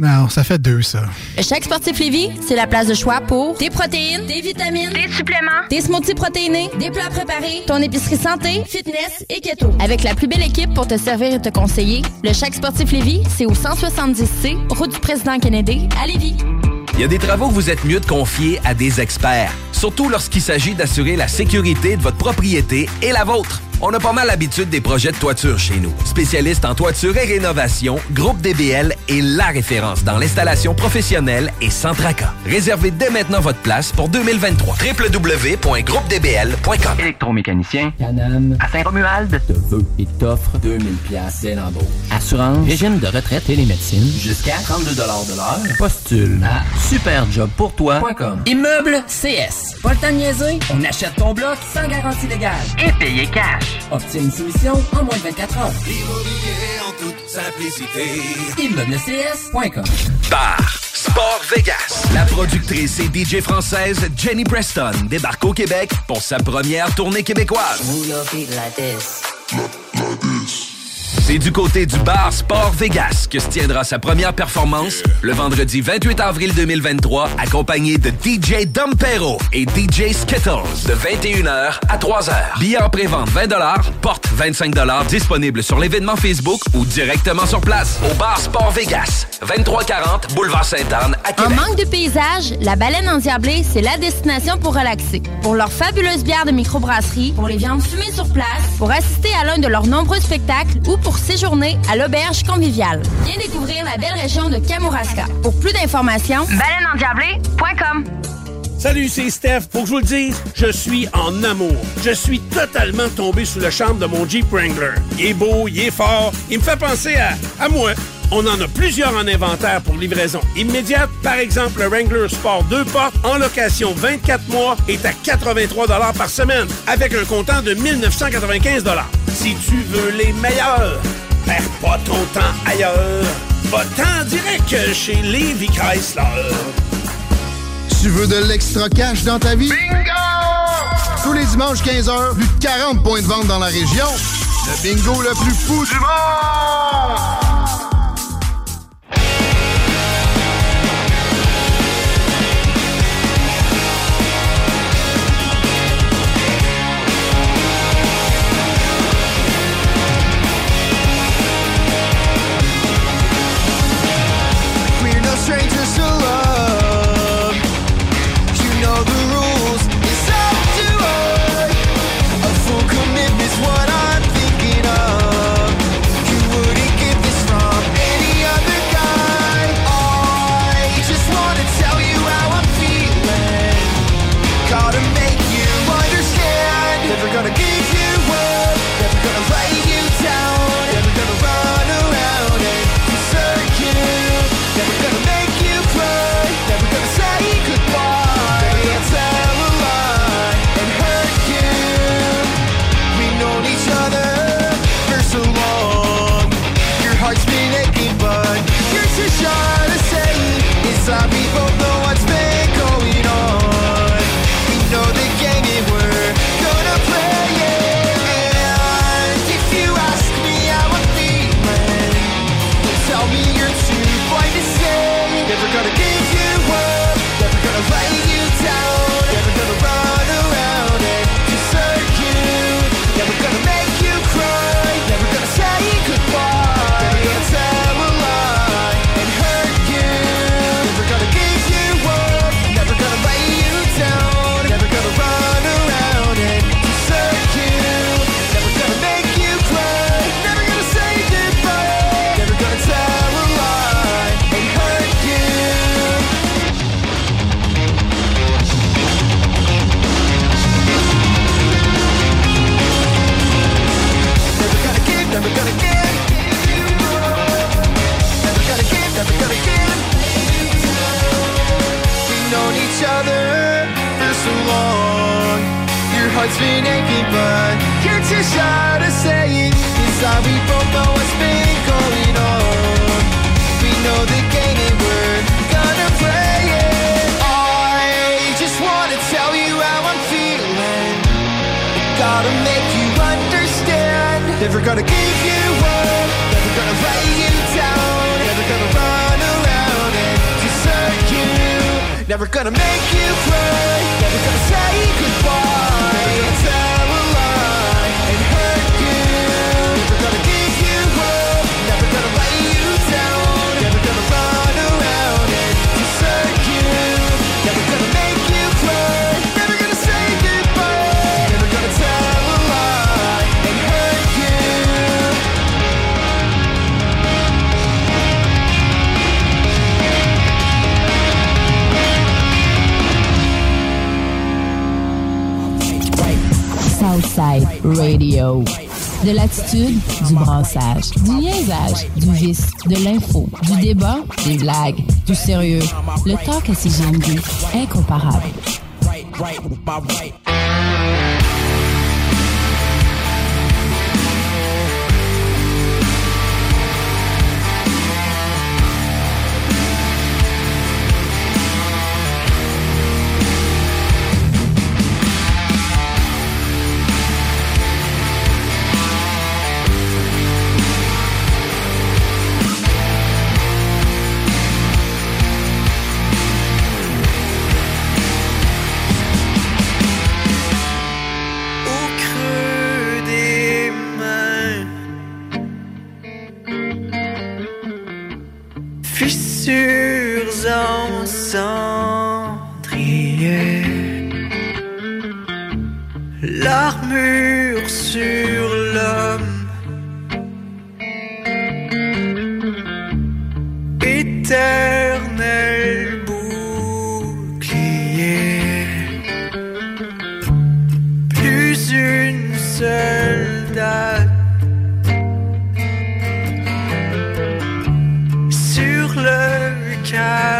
Non, ça fait deux, ça. Le Chèque Sportif Lévis, c'est la place de choix pour des protéines, des vitamines, des suppléments, des smoothies protéinés, des plats préparés, ton épicerie santé, fitness et keto. Avec la plus belle équipe pour te servir et te conseiller, le Chèque Sportif Lévis, c'est au 170C, route du président Kennedy, à Lévis. Il y a des travaux que vous êtes mieux de confier à des experts, surtout lorsqu'il s'agit d'assurer la sécurité de votre propriété et la vôtre. On a pas mal l'habitude des projets de toiture chez nous. Spécialiste en toiture et rénovation, Groupe DBL est la référence dans l'installation professionnelle et sans tracas. Réservez dès maintenant votre place pour 2023. www.groupedbl.com Électromécanicien, Canam, à Saint-Romuald, te veut et t'offre 2000 pièces dès l'embauche. Assurance, régime de retraite et les médecines, jusqu'à 32 de l'heure. Postule à superjobpourtoi.com. Immeuble CS. Pas le temps de niaiser, on achète ton bloc sans garantie légale. Et payer cash. Obtiens une soumission en moins de 24 heures. Immobilier en toute simplicité. ImmeublesCS.com Bar Sport Vegas. La productrice et DJ française Jenny Preston débarque au Québec pour sa première tournée québécoise. C'est du côté du bar Sport Vegas que se tiendra sa première performance le vendredi 28 avril 2023, accompagné de DJ Dompero et DJ Skittles de 21h à 3h. Billets en pré-vente 20 porte 25 disponible sur l'événement Facebook ou directement sur place au bar Sport Vegas, 2340 Boulevard Sainte-Anne à En Québec. manque de paysage, la baleine endiablée, c'est la destination pour relaxer. Pour leurs fabuleuses bières de microbrasserie, pour les viandes fumées sur place, pour assister à l'un de leurs nombreux spectacles ou pour séjourner à l'auberge conviviale. Viens découvrir la belle région de Kamouraska. Pour plus d'informations, baleineendiablée.com. Salut, c'est Steph. Pour que je vous le dise, je suis en amour. Je suis totalement tombé sous le charme de mon Jeep Wrangler. Il est beau, il est fort, il me fait penser à, à moi. On en a plusieurs en inventaire pour livraison immédiate. Par exemple, le Wrangler Sport 2 portes en location 24 mois est à 83 par semaine avec un comptant de 1995 Si tu veux les meilleurs, perds pas ton temps ailleurs. Va-t'en direct chez Levi Chrysler. Tu veux de l'extra cash dans ta vie? Bingo! Tous les dimanches 15h, plus de 40 points de vente dans la région. Le bingo le plus fou du monde! Strangers to love. Le talk à CGMD, incomparable. child.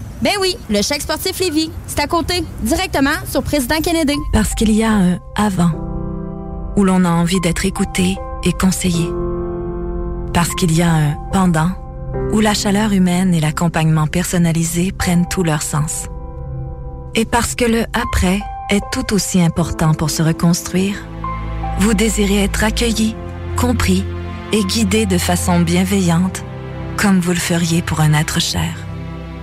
Ben oui, le chèque sportif Lévis. C'est à côté, directement sur Président Kennedy. Parce qu'il y a un avant où l'on a envie d'être écouté et conseillé. Parce qu'il y a un pendant où la chaleur humaine et l'accompagnement personnalisé prennent tout leur sens. Et parce que le après est tout aussi important pour se reconstruire, vous désirez être accueilli, compris et guidé de façon bienveillante, comme vous le feriez pour un être cher.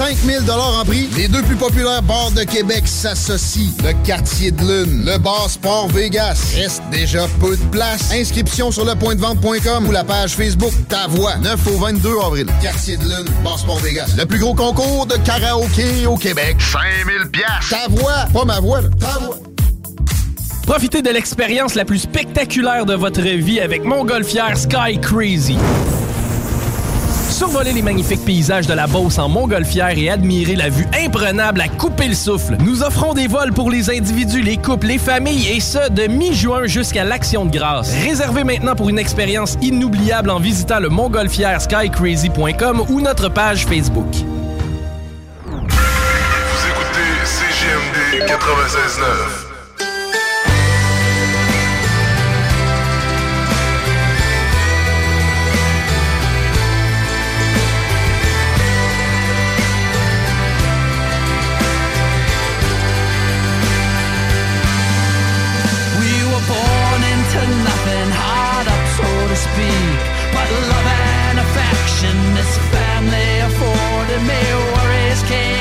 5000 en prix. Les deux plus populaires bars de Québec s'associent. Le quartier de lune, le bar Sport Vegas. Reste déjà peu de place. Inscription sur lepointdevente.com ou la page Facebook Ta voix. 9 au 22 avril. Quartier de lune, bar Sport Vegas. Le plus gros concours de karaoké au Québec. 5000 pièces. Ta voix, pas ma voix, là. ta voix. Profitez de l'expérience la plus spectaculaire de votre vie avec Montgolfière Sky Crazy. Survoler les magnifiques paysages de la Beauce en Montgolfière et admirer la vue imprenable à couper le souffle. Nous offrons des vols pour les individus, les couples, les familles et ce, de mi-juin jusqu'à l'Action de grâce. Réservez maintenant pour une expérience inoubliable en visitant le montgolfièreskycrazy.com ou notre page Facebook. Vous écoutez CGMD 96.9. may worries came.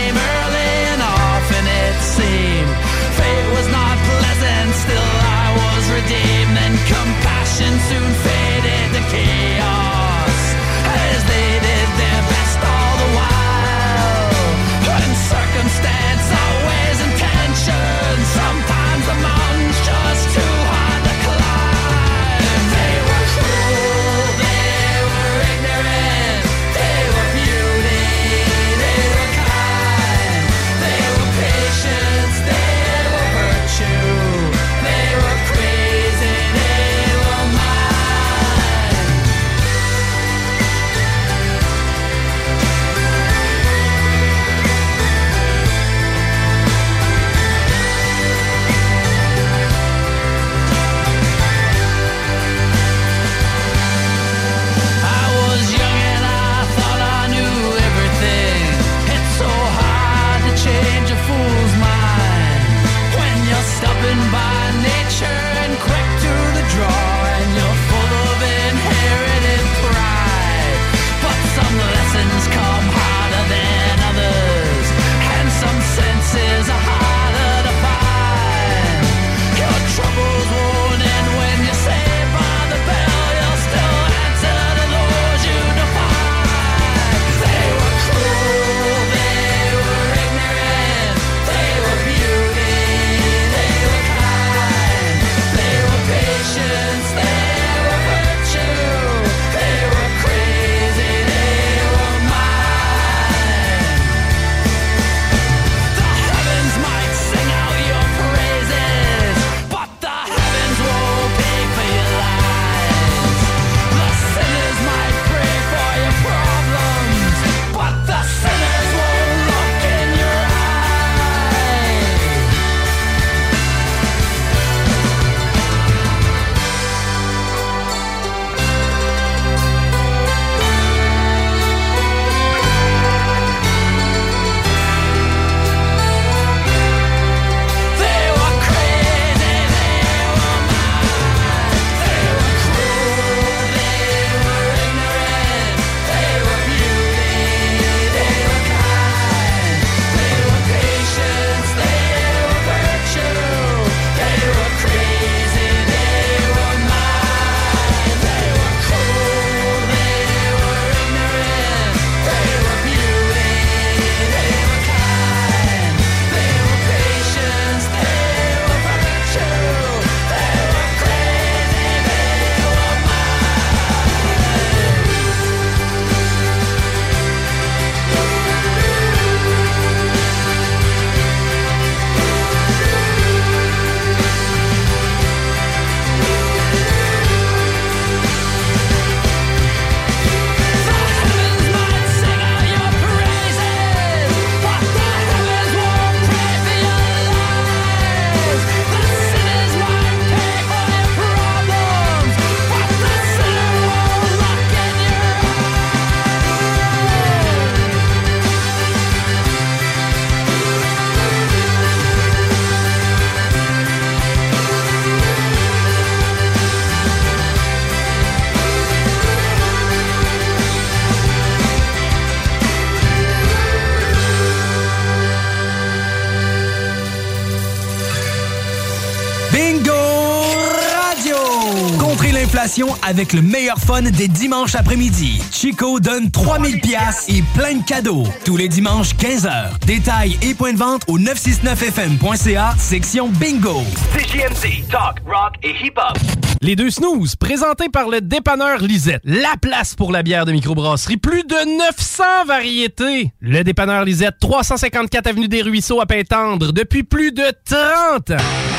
Avec le meilleur fun des dimanches après-midi. Chico donne 3000 pièces et plein de cadeaux. Tous les dimanches 15h. Détails et points de vente au 969fm.ca, section bingo. CJMD, talk, rock et hip-hop. Les deux snooze, présentés par le dépanneur Lisette. La place pour la bière de microbrasserie. Plus de 900 variétés. Le dépanneur Lisette, 354 Avenue des Ruisseaux à Pintendre, depuis plus de 30 ans.